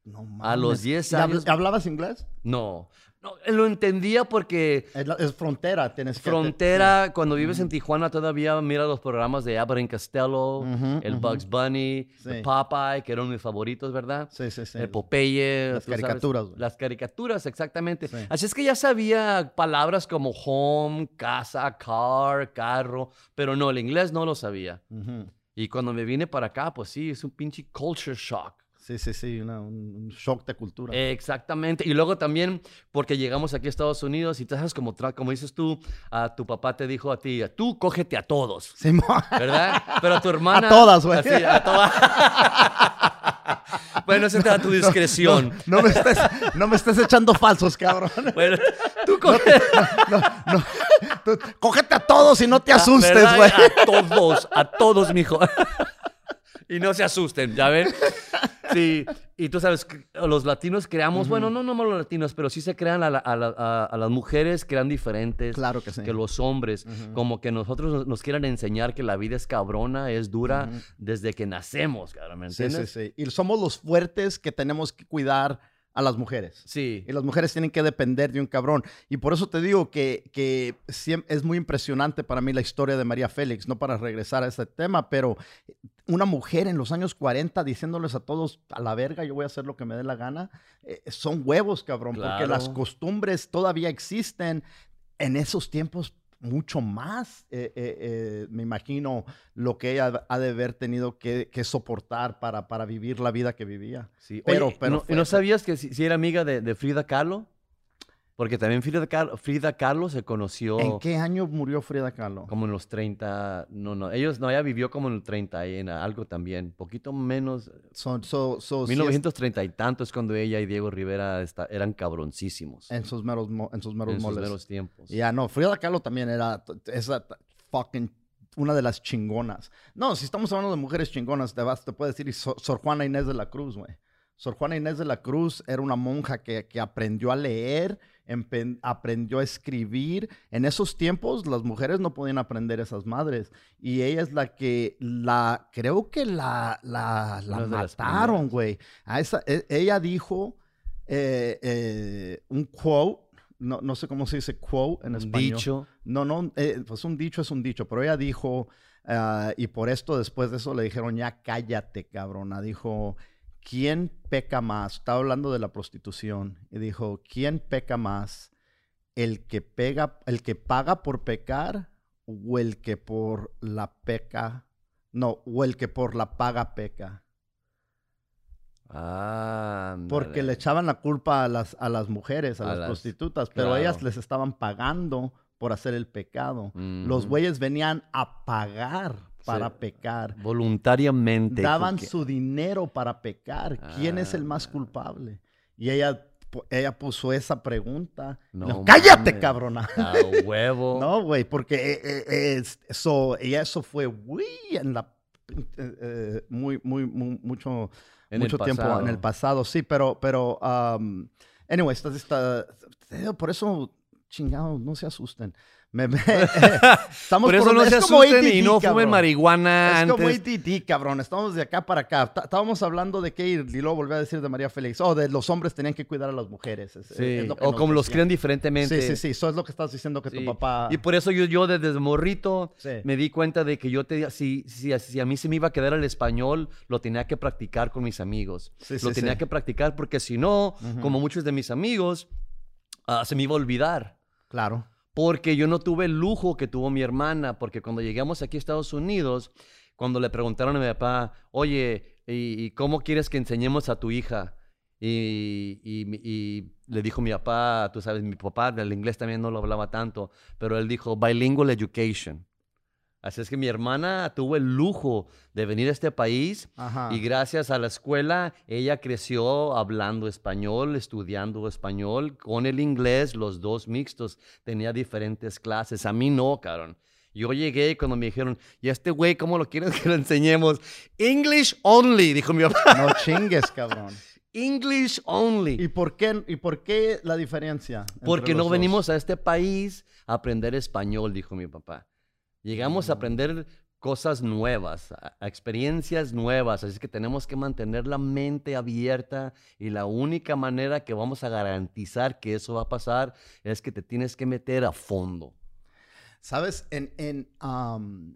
No A los mames. 10 ¿Y habl- años- ¿Hablabas inglés? No, no, lo entendía porque Es, la- es frontera, tienes que... frontera, cuando vives en Tijuana todavía mira los programas de Abbott Costello, Ujú, el ujú. Bugs Bunny, el Sí. Popeye, que eran mis favoritos, ¿verdad? Sí, sí, sí. El Popeye. Las sabes, caricaturas, güey. Las caricaturas, exactamente. Sí. Así es que ya sabía palabras como home, casa, car, carro, pero no, el inglés no lo sabía. Y cuando me vine para acá, pues sí, es un pinche culture shock. Sí, sí, sí, una- un, shock de cultura. Exactamente. Y luego también, porque llegamos aquí a Estados Unidos y tú sabes, como, como dices tú, a tu papá te dijo a ti, tú cógete a todos. Simón. ¿Verdad? Pero a tu hermana. A todas, güey. así, a todas. bueno, esa está a tu discreción. No, no me estés, no me estés echando falsos, cabrón. Bueno, tú cógete. Tú, cógete a todos y no te asustes, ¿verdad? güey. A todos, a todos, mijo. Y no se asusten, ¿ya ven? Sí, y tú sabes, los latinos creamos, bueno, no nomás los latinos, pero sí se crean a, la- a la- a- a las mujeres, crean diferentes Claro que sí. que los hombres. Como que nosotros nos, nos quieran enseñar que la vida es cabrona, es dura desde que nacemos, ¿me Sí, sí, entiendes? sí. Y somos los fuertes que tenemos que cuidar a las mujeres. Sí. Y las mujeres tienen que depender de un cabrón. Y por eso te digo que, que es muy impresionante para mí la historia de María Félix, no para regresar a ese tema, pero una mujer en los años 40 diciéndoles a todos, a la verga, yo voy a hacer lo que me dé la gana, eh, son huevos, cabrón, porque Claro. las costumbres todavía existen. En esos tiempos, mucho más, eh, eh, eh, me imagino, lo que ella ha de haber tenido que, que soportar para, para vivir la vida que vivía. Sí, Pero- Oye, pero ¿no, fue- ¿y no sabías que si, si era amiga de, de Frida Kahlo? Porque también Frida Kahlo, Frida Kahlo se conoció ¿En qué año murió Frida Kahlo? como en los 30, no, no, ellos, no, ella vivió como en el 30 y en algo también, poquito menos, So- so- so, sí es 1930 y tanto es cuando ella y Diego Rivera esta- eran cabroncísimos en sus meros, en sus meros en sus moles. meros tiempos. Ya, no, Frida Kahlo también era esa fucking una de las chingonas. No, si estamos hablando de mujeres chingonas, te vas, te puedo decir So- Sor Juana Inés de la Cruz, güey. Sor Juana Inés de la Cruz era una monja que, que aprendió a leer, aprendió a escribir. En esos tiempos las mujeres no podían aprender esas madres. Y ella es la que, la, creo que la, la, mataron, güey. A esa, e- ella dijo eh, eh, un quote, no, no sé cómo se dice quote en Un español. dicho. No, no, eh, pues un dicho es un dicho, pero ella dijo, ah, y por esto después de eso le dijeron, ya cállate, cabrona. Dijo, ¿quién peca más? Estaba hablando de la prostitución. Y dijo, ¿quién peca más? ¿El que, pega, el que paga por pecar o el que por la peca? No, o el que por la paga peca. Ah, Porque le echaban la culpa a las, a las mujeres, a, A las, las- prostitutas, pero claro. ellas les estaban pagando por hacer el pecado. Los güeyes venían a pagar para Sí. pecar. Voluntariamente. Daban porque- su dinero para pecar. ¿Quién es el más Ah. culpable? Y ella, ella puso esa pregunta. No ¡Cállate, cabrona! A huevo. No, güey, porque eh, eh, es- eso, y eso fue muy en la eh, eh, muy, muy, muy- mucho, En mucho tiempo en el pasado. pasado, sí, pero, pero, um, anyway, esta, esta- te digo, por eso, chingados, no se asusten. Me- me- estamos Por eso por- no es se como asusten y no fumen marihuana Es como antes. ATT, cabrón. Estamos de acá para acá. Estábamos hablando de que, y luego volví a decir de María Félix, oh, de los hombres tenían que cuidar a las mujeres. Es- Sí, es lo que o como los crean diferentemente. Sí, sí, sí. Eso es lo que estás diciendo que Sí. tu papá... Y por eso yo, yo desde morrito Sí. me di cuenta de que yo te, si, si, si a mí se me iba a quedar el español, lo tenía que practicar con mis amigos. Sí, lo tenía que practicar porque si no, Ujú. como muchos de mis amigos, ah, se me iba a olvidar. Claro. Porque yo no tuve el lujo que tuvo mi hermana, porque cuando llegamos aquí a Estados Unidos, cuando le preguntaron a mi papá, oye, ¿y, cómo quieres que enseñemos a tu hija? Y, y y le dijo mi papá, tú sabes, mi papá del inglés también no lo hablaba tanto, pero él dijo bilingual education. Así es que mi hermana tuvo el lujo de venir a este país Ajá. y gracias a la escuela, ella creció hablando español, estudiando español, con el inglés, los dos mixtos. Tenía diferentes clases. A mí no, cabrón. Yo llegué cuando me dijeron, ¿y este güey cómo lo quieres que lo enseñemos? English only, dijo mi papá. No chingues, cabrón. English only. ¿Y por qué, y por qué la diferencia? Porque no dos? venimos a este país a aprender español, dijo mi papá. Llegamos a Mm. aprender cosas nuevas, a, a experiencias nuevas, así que tenemos que mantener la mente abierta y la única manera que vamos a garantizar que eso va a pasar es que te tienes que meter a fondo. ¿Sabes? En, en, um,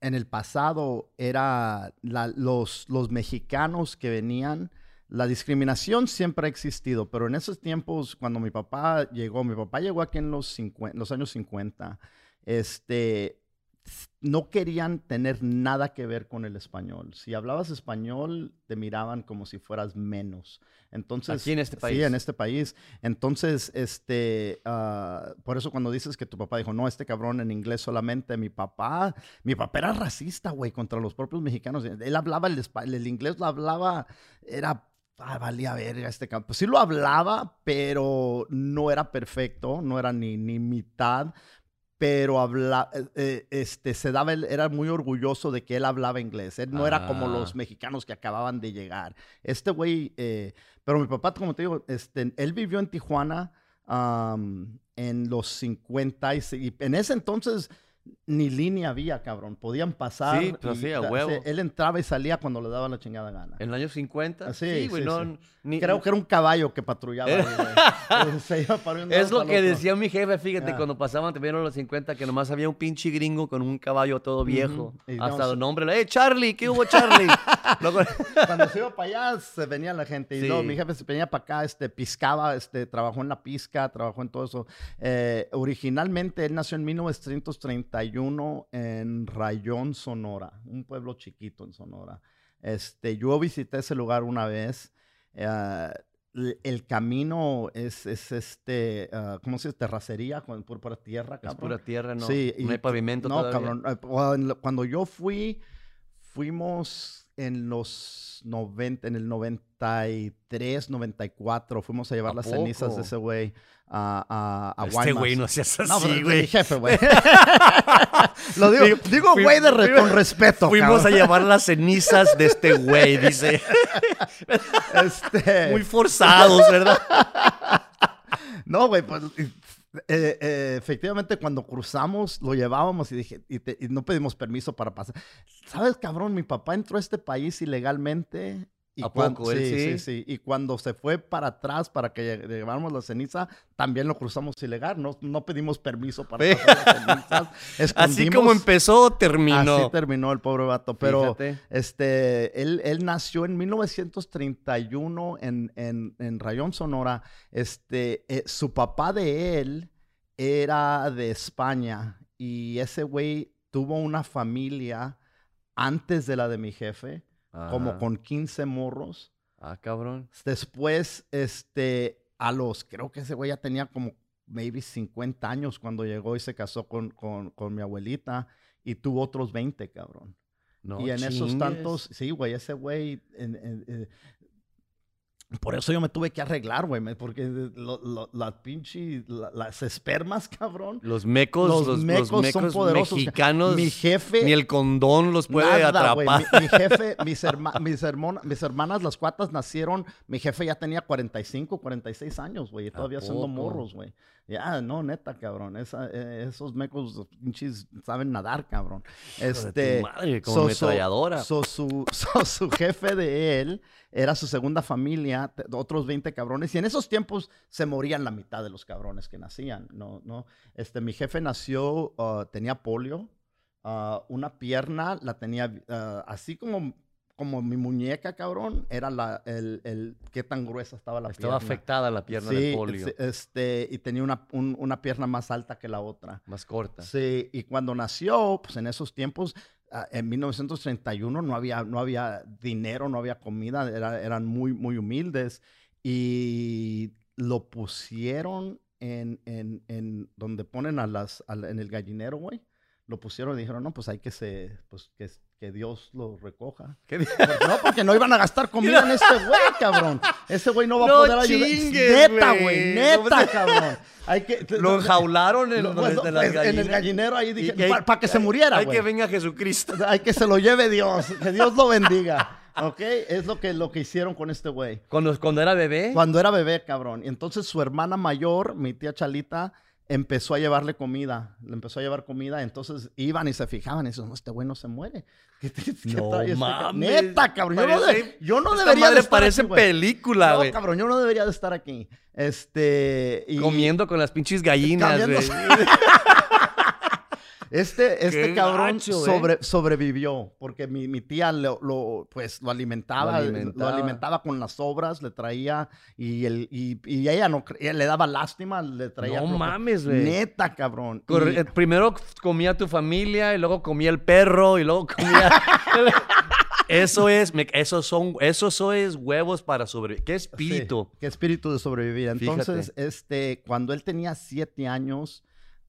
en el pasado era la- los, los mexicanos que venían, la discriminación siempre ha existido, pero en esos tiempos, cuando mi papá llegó, mi papá llegó aquí en los, 50 los años 50, este, no querían tener nada que ver con el español. Si hablabas español, te miraban como si fueras menos. Entonces, Aquí en este país. Sí, en este país. Entonces, este, ah, por eso cuando dices que tu papá dijo, no, este cabrón en inglés solamente, mi papá, mi papá era racista, güey, contra los propios mexicanos. Él hablaba el, espa- el inglés, lo hablaba, era, ah, valía verga este cabrón. Pues sí lo hablaba, pero no era perfecto, no era ni, ni mitad pero habla, eh, eh, este, se daba, era muy orgulloso de que él hablaba inglés. Él no era como Ah. los mexicanos que acababan de llegar. Este güey, eh, pero mi papá, como te digo, este, él vivió en Tijuana am, en los 50 y, se- y en ese entonces ni línea había, cabrón. Podían pasar. Sí, pues y- sí, a huevo. Él entraba y salía cuando le daba la chingada gana. ¿En los años 50? Ah, sí, güey, sí, no, sí. ni- Creo que era un caballo que patrullaba. güey. Se iba para un Es lo que decía mi jefe, fíjate, Ah. cuando pasaban también los 50, que nomás había un pinche gringo con un caballo todo viejo. No, Hasta el nombre, ¡eh, Charlie! ¿Qué hubo, Charlie? Cuando se iba para allá, se venía la gente. Y luego mi jefe se venía para acá, este, piscaba, este, trabajó en la pizca, trabajó en todo eso. Eh, originalmente, él nació en 1931 en Rayón, Sonora, un pueblo chiquito en Sonora. Este, yo visité ese lugar una vez. eh, el- camino es, es este, ah, ¿cómo se dice? Terracería, con por, por tierra, es cabrón. pura tierra, ¿no? Sí, no hay y- pavimento No, todavía. cabrón. cuando- Cuando yo fui, fuimos en los 90, en el 93, 94, fuimos a llevar ¿A las cenizas poco? de ese güey a, a, a Este güey no seas No, así, de güey. jefe, güey. Lo digo, Digo, güey de re- con respeto, Fuimos a cabrón. llevar las cenizas de este güey, dice. Este, Muy forzados, ¿verdad? No, güey, pues eh, eh, efectivamente cuando cruzamos lo llevábamos y dije, y, y no pedimos permiso para pasar. ¿Sabes, cabrón? Mi papá entró a este país ilegalmente. Y ¿A cuan- poco? ¿Él sí, sí? sí. Y cuando se fue para atrás para que lle- lleváramos la ceniza, también lo cruzamos ilegal. No, no pedimos permiso para pasar las cenizas. Así como empezó, terminó. Así terminó el pobre vato. Pero Fíjate. este, él, él nació en 1931 en, en, en Rayón, Sonora. Este, eh, su papá de él era de España y ese güey tuvo una familia antes de la de mi jefe, como con 15 morros. Ah, cabrón. Después, este, a los, creo que ese güey ya tenía como maybe 50 años cuando llegó y se casó con, con, con mi abuelita y tuvo otros 20, cabrón. No y en esos tantos, sí, güey, ese güey, en- en- eh, por eso yo me tuve que arreglar, güey, porque lo- lo- la pinche, la- las espermas, cabrón. Los mecos, los, los mecos son mecos poderosos. ca- mexicanos, Mi jefe, ni el condón los puede Nada, atrapar. Mi, mi jefe, mis, herma- mis, hermona- mis hermanas, las cuatas, nacieron. Mi jefe ya tenía 45, 46 años, güey. y Todavía siendo morros, güey. Ya, no, neta, cabrón. esa- eh, esos mecos pinches saben nadar, cabrón. de tu Este. madre, como so- so- ametralladora. so su, so su jefe de él era su segunda familia, otros 20 cabrones. Y en esos tiempos se morían la mitad de los cabrones que nacían. No, no. Este, mi jefe nació, ah, tenía polio. ah, una pierna la tenía ah, así como, como mi muñeca, cabrón. Era la, el, el qué tan gruesa estaba la Estaba pierna. afectada la pierna Sí, del polio. Este, y tenía una, un- una pierna más alta que la otra. Más corta. Sí, y cuando nació, pues en esos tiempos, ah, en 1931 no había, no había dinero, no había comida, era- eran muy, muy humildes y lo pusieron en, en, en donde ponen a las, a en el gallinero, güey. Lo pusieron y dijeron, no, pues hay que se, pues que, que Dios lo recoja. ¿Qué di- Pues no, porque no iban a gastar comida en este güey, cabrón. Ese güey no va No a poder ayudar. Neta, güey. neta, cabrón. Hay que, Lo enjaularon en, pues, pues, en el gallinas. gallinero ahí dije, para que se muriera, Hay que venga Jesucristo. Hay que se lo lleve Dios, que Dios lo bendiga. ¿Ok? Es lo que, lo que hicieron con este güey. Cuando, cuando era bebé. Cuando era bebé, cabrón. Y entonces su hermana mayor, mi tía Chalita, empezó a llevarle comida. Le empezó a llevar comida. Entonces iban y se fijaban y decían, no, este güey no se muere. ¿Qué, qué- qué No trae este ca-?" mames. Neta, cabrón. Yo no, de- yo no Esta debería de madre estar parece aquí, güey. película, No, güey. cabrón, yo no debería de estar aquí. Este. y- Comiendo con las pinches gallinas, güey. Este, este cabrón gacho, ¿eh? sobre- sobrevivió porque mi, mi tía lo, lo, pues, lo alimentaba, Lo lo alimentaba. con las sobras, le traía y, el, y, y ella no ella le daba lástima, le traía. No mames, güey. Neta, cabrón. Corre- Y- eh, Primero comía tu familia y luego comía el perro y luego comía... eso es, esos son, esos son es huevos para sobrevivir. ¿Qué espíritu? Sí, qué espíritu de sobrevivir. Entonces, Fíjate. este, cuando él tenía siete años,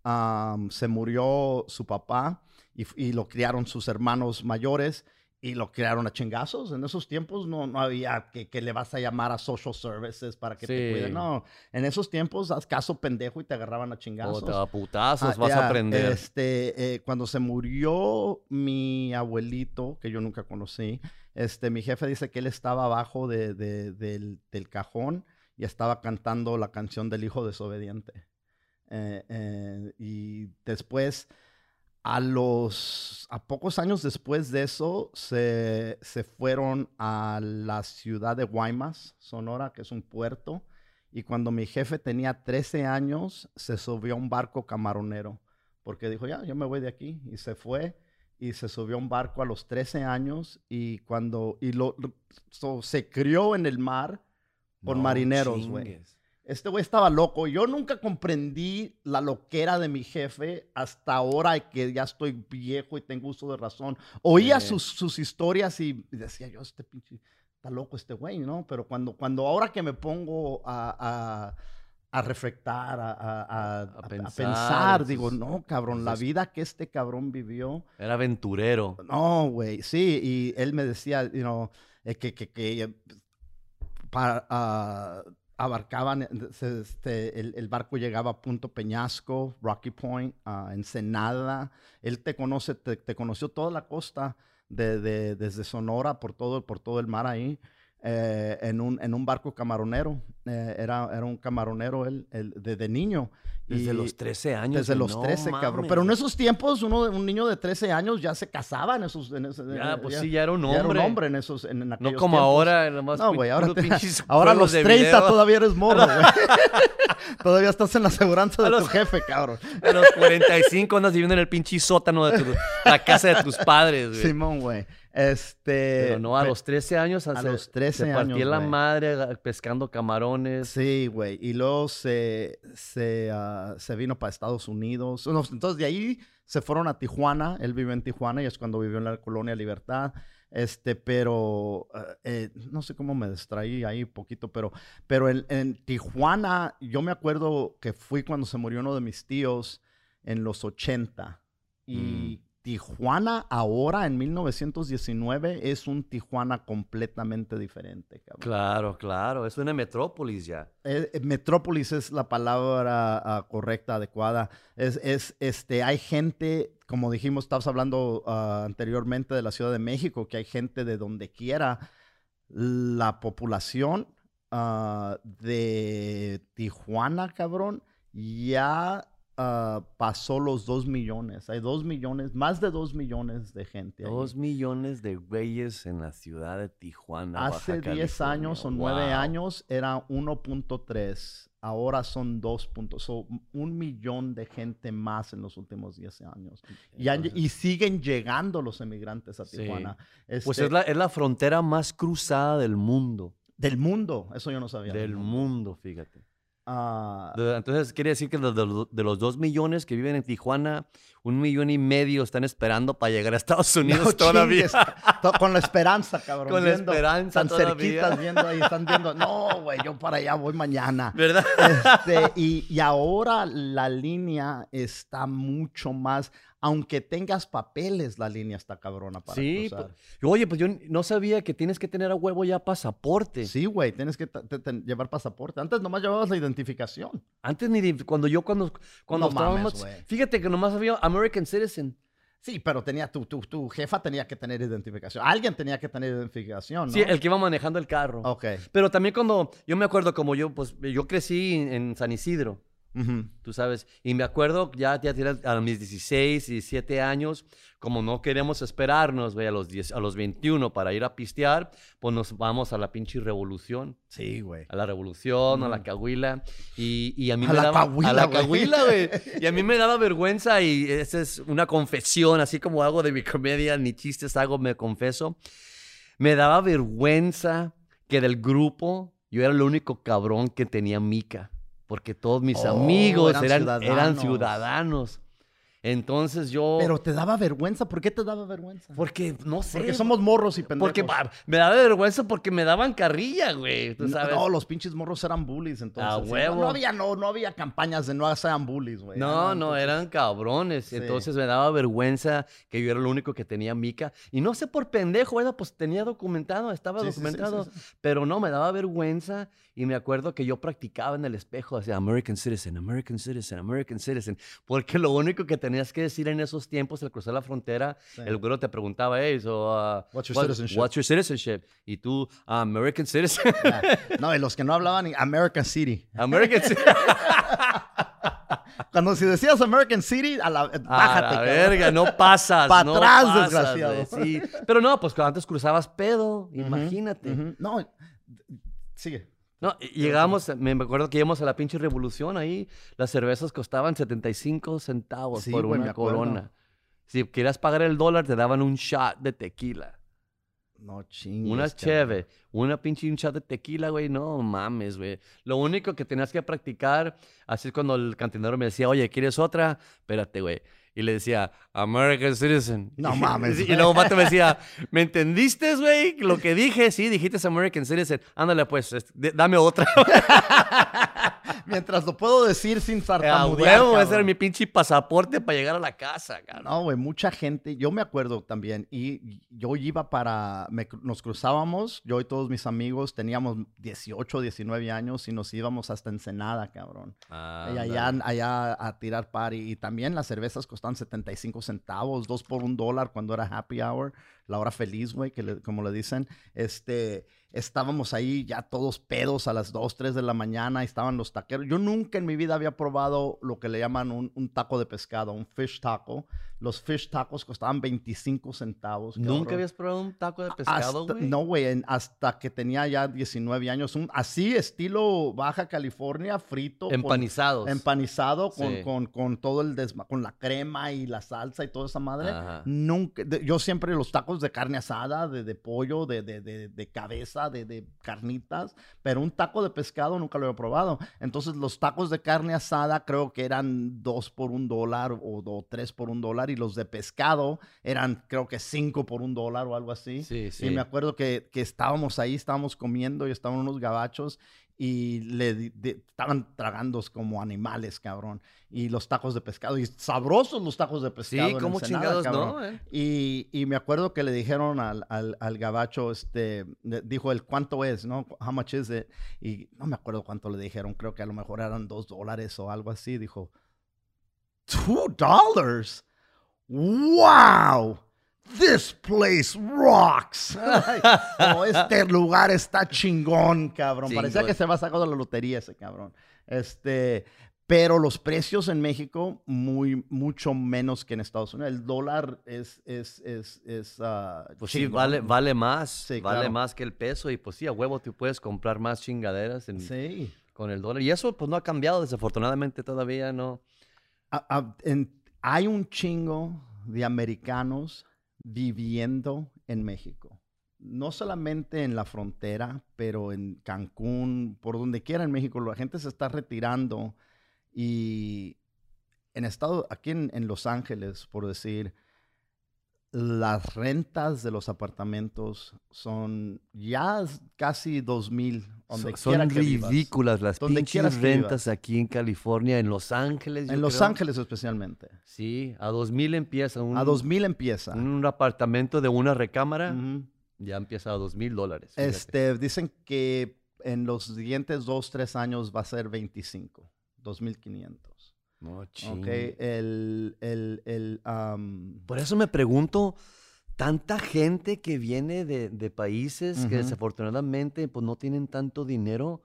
am, se murió su papá y, lo criaron sus hermanos mayores y lo criaron a chingazos. En esos tiempos no, no había que, que le vas a llamar a social services para que te cuiden. No, en esos tiempos haz caso pendejo y te agarraban a O chingazos. da putazos, Ah, vas a aprender. Este, eh, cuando se murió mi abuelito, que yo nunca conocí, este, mi jefe dice que él estaba abajo de- de- del, del cajón y estaba cantando la canción del hijo desobediente. Eh, eh, y después, a los, a pocos años después de eso, se, se fueron a la ciudad de Guaymas, Sonora, que es un puerto. Y cuando mi jefe tenía 13 años, se subió a un barco camaronero. Porque dijo, ya, yo me voy de aquí. Y se fue y se subió a un barco a los 13 años. Y cuando, y lo, lo- so, se crió en el mar No marineros, güey. Este güey estaba loco. Yo nunca comprendí la loquera de mi jefe hasta ahora que ya estoy viejo y tengo uso de razón. Oía Sí. sus, sus historias y decía yo, este pinche, está loco este güey, ¿no? Pero cuando, cuando ahora que me pongo a, a, a reflectar, a, a- pensar pensar, en digo, no, cabrón, la vida que este cabrón vivió. Era aventurero. No, güey, sí, y él me decía, you know, eh, que, que, que eh, para, ah, abarcaban, este, el, barco llegaba a Punto Peñasco, Rocky Point, a Ensenada. Él te conoce, te, conoció toda la costa de- desde Sonora por todo, por todo el mar ahí. eh, en, un, en un barco camaronero. Eh, era, era un camaronero él, él, desde niño. Desde los 13 años. desde los no 13, cabrón. mames. Pero en esos tiempos, uno, un niño de 13 años ya se casaba en esos... En ese- Ya, eh, pues sí, ya era un ya era un hombre. hombre en esos en, en No como tiempos. ahora, nomás No, güey, ahora, te- ahora a los de 30 video. todavía eres morro, güey. todavía estás en la aseguranza de tu los- jefe, cabrón. A los 45 andas viviendo en el pinche sótano de tu- la casa de tus padres, güey. Simón, güey. Este... Pero no, a los 13 años. a se- los 13 se partía años, la madre ga- pescando camarones. Sí, güey. Y luego se, se, ah, se vino para Estados Unidos. Entonces de ahí se fueron a Tijuana. Él vivió en Tijuana y es cuando vivió en la colonia Libertad. Este, pero ah, eh, no sé cómo me distraí ahí poquito, pero, pero en, en Tijuana, yo me acuerdo que fui cuando se murió uno de mis tíos en los 80. Y Tijuana ahora, en 1919, es un Tijuana completamente diferente, cabrón. Claro, claro. Es una metrópolis ya. Eh, eh, metrópolis es la palabra ah, correcta, adecuada. Es, es, este, hay gente, como dijimos, estabas hablando ah, anteriormente de la Ciudad de México, que hay gente de donde quiera. La población ah, de Tijuana, cabrón, ya ah, pasó los dos millones. Hay dos millones, más de dos millones de gente. ahí. Dos millones de güeyes en la ciudad de Tijuana. Hace Baja 10 años o California. 9 Wow. años era 1.3. Ahora son 2. puntos. So, un millón de gente más en los últimos 10 años. Y, han- Entonces, y siguen llegando los emigrantes a Sí. Tijuana. Pues Este, es la, es la frontera más cruzada del mundo. Del mundo. Eso yo no sabía. Del mundo, fíjate. Ah, Entonces quiere decir que de, de- de los dos millones que viven en Tijuana, un millón y medio están esperando para llegar a Estados Unidos no todavía. chingues, con la esperanza, cabrón. Con la viendo, esperanza todavía. cerquitas viendo ahí, están viendo. No, güey, yo para allá voy mañana. ¿Verdad? Este, y, y ahora la línea está mucho más, aunque tengas papeles, la línea está cabrona para Sí, cruzar. pues, oye, pues yo no sabía que tienes que tener a huevo ya pasaporte. Sí, güey, tienes que llevar pasaporte. Antes nomás llevabas la identificación. Antes ni de- cuando yo cuando cuando No estábamos, fíjate que nomás había American Citizen. Sí, pero tenía tu, tu, tu jefa tenía que tener identificación. Alguien tenía que tener identificación, ¿no? Sí, el que iba manejando el carro. Ok. Pero también cuando yo me acuerdo como yo pues yo crecí en, en San Isidro. Tú sabes, y me acuerdo ya, ya a mis 16, 17 años, como no queremos esperarnos, güey, a los, 10, a los 21 para ir a pistear, pues nos vamos a la pinche revolución. Sí, güey. A la revolución, a la cahuila. Y, y a mí A me la daba. cahuila, a la cahuila, güey. Y a mí me daba vergüenza y esa es una confesión, así como hago de mi comedia, ni chistes hago, me confeso. Me daba vergüenza que del grupo yo era el único cabrón que tenía mica. Porque todos mis Oh, amigos eran eran, eran ciudadanos. Entonces yo. Pero te daba vergüenza. ¿Por qué te daba vergüenza? porque no sé. Porque somos morros y pendejos. Porque me daba vergüenza porque me daban carrilla, güey. Tú No, sabes. No, los pinches morros eran bullies entonces. A huevo. No, no había, no, no había campañas de no sean bullies, güey. No, no, eran cabrones. Sí. Entonces me daba vergüenza que yo era el único que tenía mica. Y no sé por pendejo, ¿verdad? Pues tenía documentado, estaba Sí, documentado. sí. Pero no, me daba vergüenza. Y me acuerdo que yo practicaba en el espejo, decía American Citizen, American Citizen, American Citizen. Porque lo único que tenías que decir en esos tiempos, al cruzar la frontera, Sí. el güero te preguntaba, hey, so, uh, What's your what- citizenship?" What's your citizenship? Y tú, "Ah, American Citizen. No, y los que no hablaban American City. American Citizen. Cuando si decías American City, a la, A bájate. la cabrón. verga, no pasas. Pa' no atrás, pasas, desgraciado. Sí. Pero no, pues cuando antes cruzabas pedo, Ujú, imagínate. ujú. No, sigue. No, llegamos, me acuerdo que íbamos a la pinche revolución ahí, las cervezas costaban 75 centavos Sí, por güey, una corona. Si querías pagar el dólar, te daban un shot de tequila. No chingues. Una cheve, una pinche un shot de tequila, güey. No mames, güey. Lo único que tenías que practicar, así es cuando el cantinero me decía, oye, ¿quieres otra? Espérate, güey. Y le decía, American Citizen. No mames, Y luego Mato me decía, ¿me entendiste, güey? Lo que dije, sí, dijiste American Citizen. Ándale, pues, este, dame otra. Mientras lo puedo decir sin A tartamudear. huevo, ese era mi pinche pasaporte para llegar a la casa, cabrón. No, güey, mucha gente, yo me acuerdo también, y yo iba para, me nos cruzábamos, yo y todos mis amigos teníamos 18, 19 años y nos íbamos hasta Ensenada, cabrón. y allá, allá a tirar party. Y también las cervezas costaban 75 centavos, dos por un dólar cuando era happy hour, la hora feliz, güey, que como le dicen. Este, estábamos ahí ya todos pedos a las 2, 3 de la mañana, estaban los taqueros. Yo nunca en mi vida había probado lo que le llaman un, un taco de pescado, un fish taco. Los fish tacos costaban 25 centavos. ¿Nunca habías probado un taco de pescado, güey? no, güey, hasta que tenía ya 19 años. Un, así, estilo Baja California, frito. con- Empanizados. empanizado con, Sí. con, con todo el desma con la crema y la salsa y toda esa madre. Ajá. Nunca, de- yo siempre los tacos de carne asada, de, de pollo, de, de, cabeza, de, de carnitas, pero un taco de pescado nunca lo he probado. Entonces los tacos de carne asada creo que eran dos por un dólar o, o tres por un dólar y los de pescado eran creo que cinco por un dólar o algo así. Sí, sí. Y me acuerdo que, que estábamos ahí, estábamos comiendo y estaban unos gabachos y le de- estaban tragando como animales, cabrón. Y los tacos de pescado, y sabrosos los tacos de pescado. Sí, como chingados, cabrón. ¿no? eh? Y, y me acuerdo que le dijeron al, al, al gabacho, este, le- dijo el cuánto es, ¿no? How much is it? Y no me acuerdo cuánto le dijeron, creo que a lo mejor eran dos dólares o algo así. Dijo, two dollars? Wow! This place rocks. Como este lugar está chingón, cabrón. Parecía que se va a sacar de la lotería ese cabrón. Este, pero los precios en México muy mucho menos que en Estados Unidos. El dólar es es es es ah, Pues sí, vale, vale más. Sí, vale claro. más que el peso. Y pues sí, a huevo tú puedes comprar más chingaderas en- Sí. con el dólar. Y eso pues no ha cambiado, desafortunadamente todavía no. A- a- en- hay un chingo de americanos viviendo en México. No solamente en la frontera, pero en Cancún, por donde quiera en México, la gente se está retirando y en estado, aquí en, en Los Ángeles, por decir, las rentas de los apartamentos son ya casi dos mil, donde Son- quiera son que vivas. ridículas las Donde pinches rentas aquí en California, en Los Ángeles. En Los creo. Ángeles especialmente. Sí, a dos mil empieza un, A dos mil empieza. un apartamento de una recámara. Ya empieza a dos mil dólares. fíjate. Este, dicen que en los siguientes dos, tres años va a ser 25, 2.500. No, Ok, el, el, el, am, Por eso me pregunto, tanta gente que viene de, de países que desafortunadamente pues no tienen tanto dinero,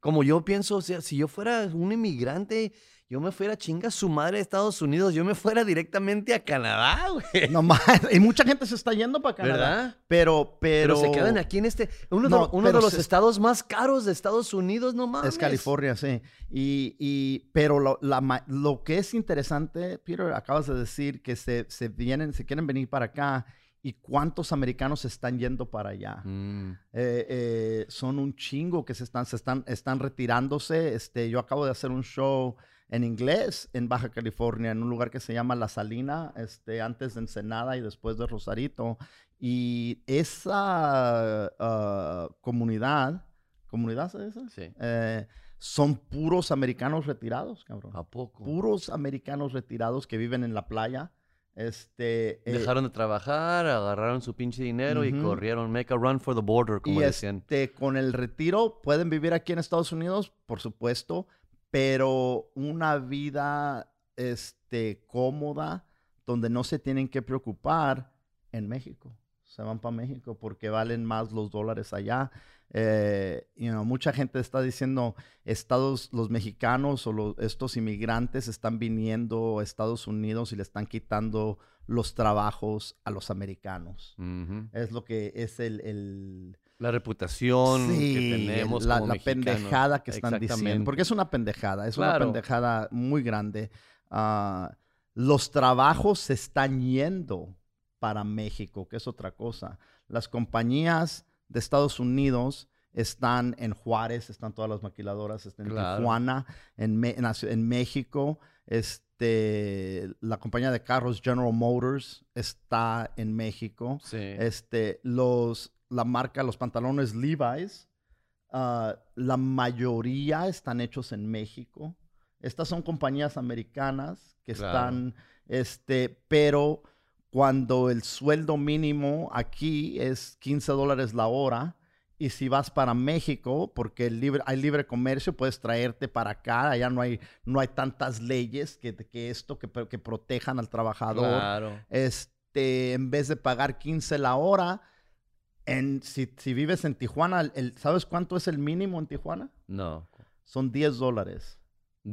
como yo pienso, o sea, si yo fuera un inmigrante, yo me fuera chinga su madre de Estados Unidos, yo me fuera directamente a Canadá, güey. No más. Y mucha gente se está yendo para Canadá. ¿Verdad? Pero, pero. Pero se quedan aquí en este, uno, No, de, uno de pero los se- estados más caros de Estados Unidos, no mames. Es California, sí. Y, y- pero lo, la lo que es interesante, Peter, acabas de decir que se, se vienen, se quieren venir para acá. ¿Y cuántos americanos se están yendo para allá? Mm, Eh, eh, son un chingo que se están, se están, están retirándose. Este, yo acabo de hacer un show en inglés en Baja California, en un lugar que se llama La Salina, este, antes de Ensenada y después de Rosarito. Y esa ah, comunidad, ¿comunidad se dice? sí. Eh, son puros americanos retirados, cabrón. ¿A poco? Puros americanos retirados que viven en la playa. Este, eh, Dejaron de trabajar, agarraron su pinche dinero y Ujú. corrieron, make a run for the border, como y decían. este, con el retiro pueden vivir aquí en Estados Unidos, por supuesto, pero una vida este, cómoda donde no se tienen que preocupar en México. Se van para México porque valen más los dólares allá. Eh, you know, mucha gente está diciendo, Estados, los mexicanos o los- estos inmigrantes están viniendo a Estados Unidos y le están quitando los trabajos a los americanos. Es lo que es el, el- La reputación Sí, que tenemos la, como la mexicanos. pendejada que están diciendo. Porque es una pendejada, es Claro. una pendejada muy grande. Ah, los trabajos se están yendo para México, que es otra cosa. Las compañías de Estados Unidos están en Juárez, están todas las maquiladoras, están en. Tijuana, en, en México. Este, la compañía de carros General Motors está en México. Sí. Este, los, la marca, los pantalones Levi's, ah, la mayoría están hechos en México. Estas son compañías americanas que Claro. están, este, pero cuando el sueldo mínimo aquí es 15 dólares la hora, y si vas para México, porque el libre, hay libre comercio, puedes traerte para acá, allá no hay, no hay tantas leyes que, que esto, que, que protejan al trabajador Claro. este, en vez de pagar 15 la hora, en, si, si vives en Tijuana, el, ¿sabes cuánto es el mínimo en Tijuana? No. Son 10 dólares.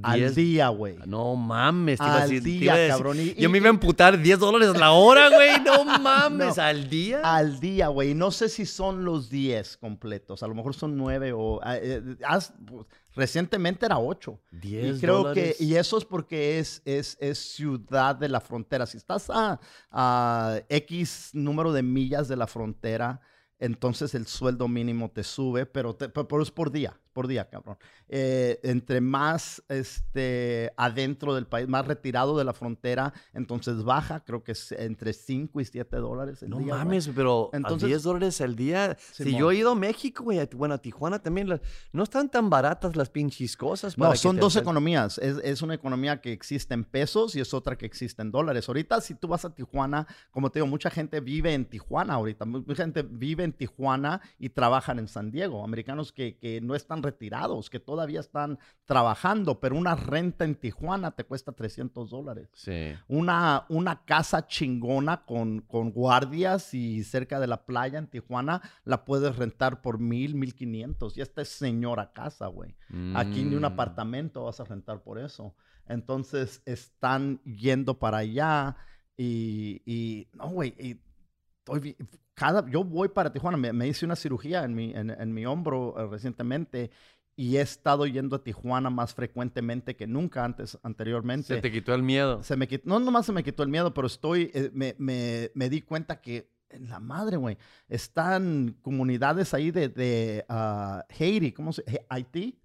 Al día, güey. No mames, a Al decir- día, a decir- cabrón. Y- Yo y- me iba a emputar 10 dólares la hora, güey. No mames, No. al día. Al día, güey. No sé si son los 10 completos. A lo mejor son 9 o... ah, eh, haz- pues, recientemente era 8. 10 Y creo dólares. que, y eso es porque es, es, es ciudad de la frontera. Si estás a, a X número de millas de la frontera, entonces el sueldo mínimo te sube, pero, te- pe- pero es por día, por día, cabrón. Eh, entre más este, adentro del país, más retirado de la frontera, entonces baja, creo que es entre 5 y 7 dólares el No día. güey. mames, pero Entonces- a 10 dólares al día. Si yo he ido a México, güey, bueno, a Tijuana también, las- no están tan baratas las pinches cosas. para No, son te dos economías. Es, es una economía que existe en pesos y es otra que existe en dólares. Ahorita, si tú vas a Tijuana, como te digo, mucha gente vive en Tijuana ahorita. mu- Mucha gente vive en Tijuana y trabajan en San Diego. Americanos que, que no están retirados, que todavía están trabajando, pero una renta en Tijuana te cuesta 300 dólares. Sí. Una, una casa chingona con, con guardias y cerca de la playa en Tijuana la puedes rentar por mil, mil quinientos. Y esta es señora casa, güey. Aquí ni un Mm. apartamento vas a rentar por eso. Entonces están yendo para allá y, y no, güey, estoy cada, yo voy para Tijuana, me, me hice una cirugía en mi, en, en mi hombro eh, recientemente y he estado yendo a Tijuana más frecuentemente que nunca antes, anteriormente. Se te quitó el miedo. Se me quitó, no nomás se me quitó el miedo, pero estoy, eh, me, me- me di cuenta que en la madre, güey, están comunidades ahí de, de ah, Haití, ¿cómo se Haití?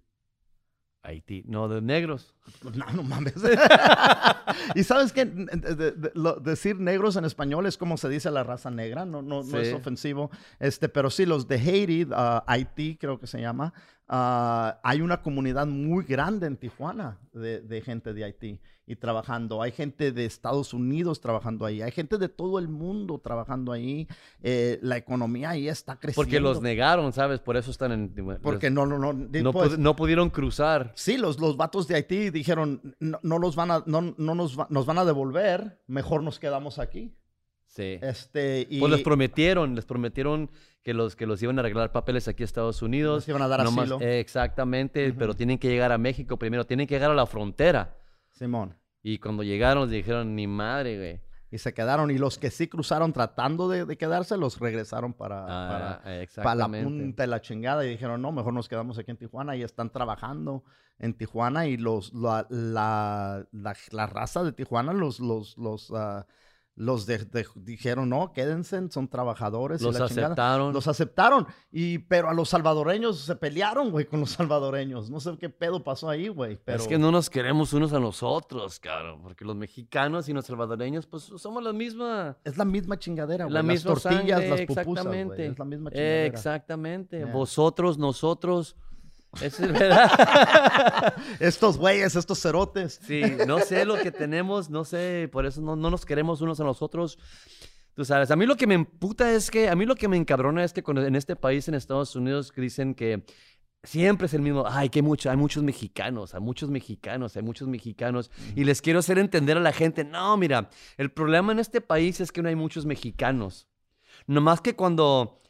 Haití. No, de negros. No, no mames. y sabes que decir negros en español es como se dice la raza negra, no, no, no es ofensivo. Este, pero sí, los de Haití, ah, Haití creo que se llama, ah, hay una comunidad muy grande en Tijuana de, de gente de Haití y trabajando. Hay gente de Estados Unidos trabajando ahí. Hay gente de todo el mundo trabajando ahí. Eh, la economía ahí está creciendo. Porque los negaron, ¿sabes? Por eso están en... Porque no, no, no. no, pues, pud- no pudieron cruzar. Sí, los, los vatos de Haití dijeron, no, no los van a, no, no nos, va- nos van a devolver, mejor nos quedamos aquí. Sí. Este, y Pues les prometieron, les prometieron que los, que los iban a arreglar papeles aquí a Estados Unidos. iban a dar Nomás- asilo. eh, exactamente, pero tienen que llegar a México primero, tienen que llegar a la frontera. Simón. Y cuando llegaron, les dijeron, ni madre, güey. Y se quedaron. Y los que sí cruzaron tratando de, de quedarse, los regresaron para, Ah, para, para la punta de la chingada. Y dijeron, no, mejor nos quedamos aquí en Tijuana. Y están trabajando en Tijuana. Y los, la, la, la, la raza de Tijuana, los, los, los, ah, los de- de- dijeron, no, quédense, son trabajadores. y Los la chingada. aceptaron. Los aceptaron. Y, pero a los salvadoreños se pelearon, güey, con los salvadoreños. No sé qué pedo pasó ahí, güey. Pero... Es que no nos queremos unos a los otros, cabrón, porque los mexicanos y los salvadoreños, pues somos la misma. Es la misma chingadera, güey. La Las misma tortillas, sangre, las pupusas, exactamente. Es la misma chingadera. Exactamente. Vosotros, nosotros. Eso es verdad. Estos güeyes, estos cerotes. Sí, no sé lo que tenemos, no sé, por eso no, no nos queremos unos a los otros. Tú sabes, a mí lo que me emputa es que, a mí lo que me encabrona es que cuando en este país, en Estados Unidos, dicen que siempre es el mismo, ay, que mucho, hay muchos mexicanos, hay muchos mexicanos, hay muchos mexicanos, y les quiero hacer entender a la gente, no, mira, el problema en este país es que no hay muchos mexicanos. Nomás que cuando,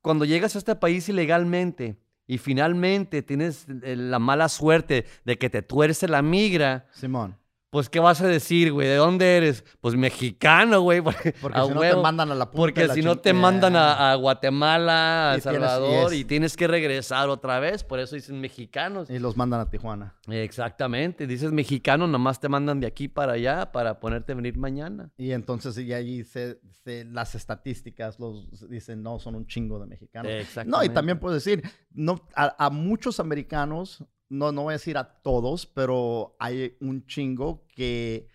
cuando llegas a este país ilegalmente y finalmente tienes eh, la mala suerte de que te tuerce la migra, Simón. Pues, ¿qué vas a decir, güey? ¿De dónde eres? Pues mexicano, güey. Porque, Porque a si no te mandan a la punta Porque la si no te mandan a, a Guatemala, a Y El tienes- y Salvador, es- y tienes que regresar otra vez. Por eso dicen mexicanos. Y los mandan a Tijuana. Exactamente. Dices mexicano, nomás te mandan de aquí para allá para ponerte a venir mañana. Y entonces y allí se, se- las estadísticas los dicen, no, son un chingo de mexicanos. No, y Exactamente. también puedo decir, no, a, a muchos americanos, no, no voy a decir a todos, pero hay un chingo que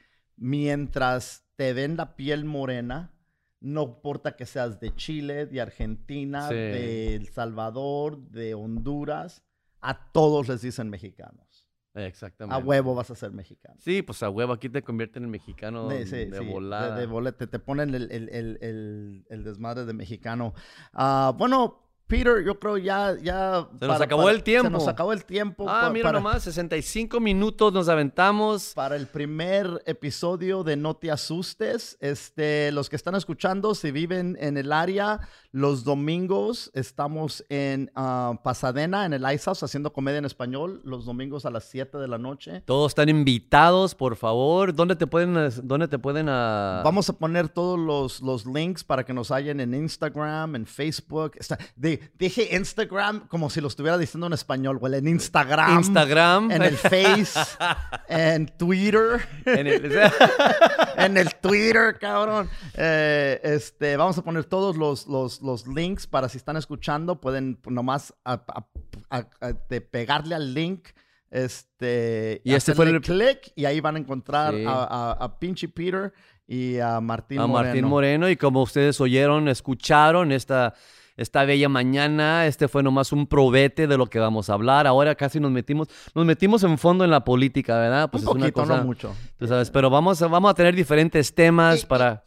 mientras te ven la piel morena, no importa que seas de Chile, de Argentina, Sí. de El Salvador, de Honduras, a todos les dicen mexicanos. Exactamente. A huevo vas a ser mexicano. Sí, pues a huevo aquí te convierten en mexicano De, sí, de sí, de- volada. De, bolete, te ponen el, el- el- el- el desmadre de mexicano. Ah, bueno, Peter, yo creo ya... ya Se nos acabó el tiempo. Se nos acabó el tiempo. ah, pa- mira para, nomás, 65 minutos nos aventamos. Para el primer episodio de No te asustes, este, los que están escuchando, si viven en el área, los domingos estamos en ah, Pasadena, en el Ice House, haciendo comedia en español, los domingos a las 7 de la noche. Todos están invitados, por favor. ¿Dónde te pueden, dónde te pueden ah, Vamos a poner todos los, los links para que nos hallen en Instagram, en Facebook. Está- de- dije Instagram como si lo estuviera diciendo en español, güey. En Instagram. Instagram? En el Face. en Twitter. en el- en el Twitter, cabrón. Eh, este, vamos a poner todos los, los, los links para si están escuchando, pueden nomás a- a- a- a- de pegarle al link. Este, Y este fue el- click y ahí van a encontrar Sí. a, Pinche Peter y a Martín a Moreno. Martín Moreno. Y como ustedes oyeron, escucharon esta, esta bella mañana, este fue nomás un probete de lo que vamos a hablar. Ahora casi nos metimos, nos metimos en fondo en la política, ¿verdad? Pues Un es una poquito, cosa, no mucho. Tú sabes, pero vamos a, vamos a tener diferentes temas Y- y- para...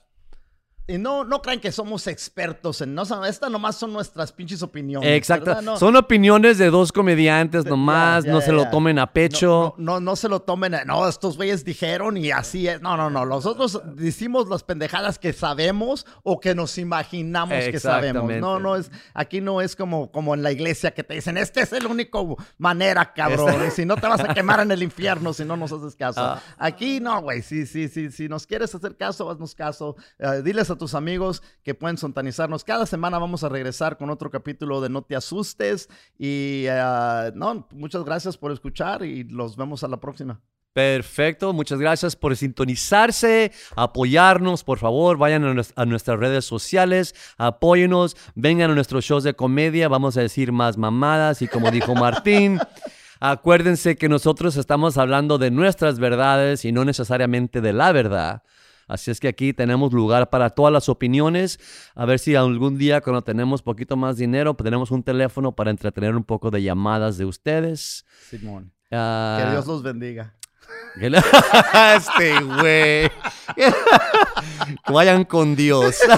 Y no, no crean que somos expertos en... No, estas nomás son nuestras pinches opiniones. Exacto. Son opiniones de dos comediantes nomás, ya, no ya, se lo tomen a pecho. No, no, no, no se lo tomen. a- No, estos güeyes dijeron y así es. No, no, no. Nosotros decimos las pendejadas que sabemos o que nos imaginamos que sabemos. No, no es. Aquí no es como, como en la iglesia que te dicen, este es el único manera, cabrón. Esta- Y si no te vas a quemar en el infierno si no nos haces caso. Ah. Aquí no, güey. Sí, sí, sí. Si nos quieres hacer caso, haznos caso. Eh, diles a tus amigos que pueden sontanizarnos. Cada semana vamos a regresar con otro capítulo de No te asustes. Y eh, no, muchas gracias por escuchar y los vemos a la próxima. Perfecto, muchas gracias por sintonizarse, apoyarnos, por favor, vayan a, a nuestras redes sociales, apóyenos, vengan a nuestros shows de comedia, vamos a decir más mamadas y como dijo Martín, acuérdense que nosotros estamos hablando de nuestras verdades y no necesariamente de la verdad. Así es que aquí tenemos lugar para todas las opiniones. A ver si algún día cuando tenemos poquito más dinero, tenemos un teléfono para entretener un poco de llamadas de ustedes. Simón. Ah, Que Dios los bendiga. este güey. que vayan con Dios.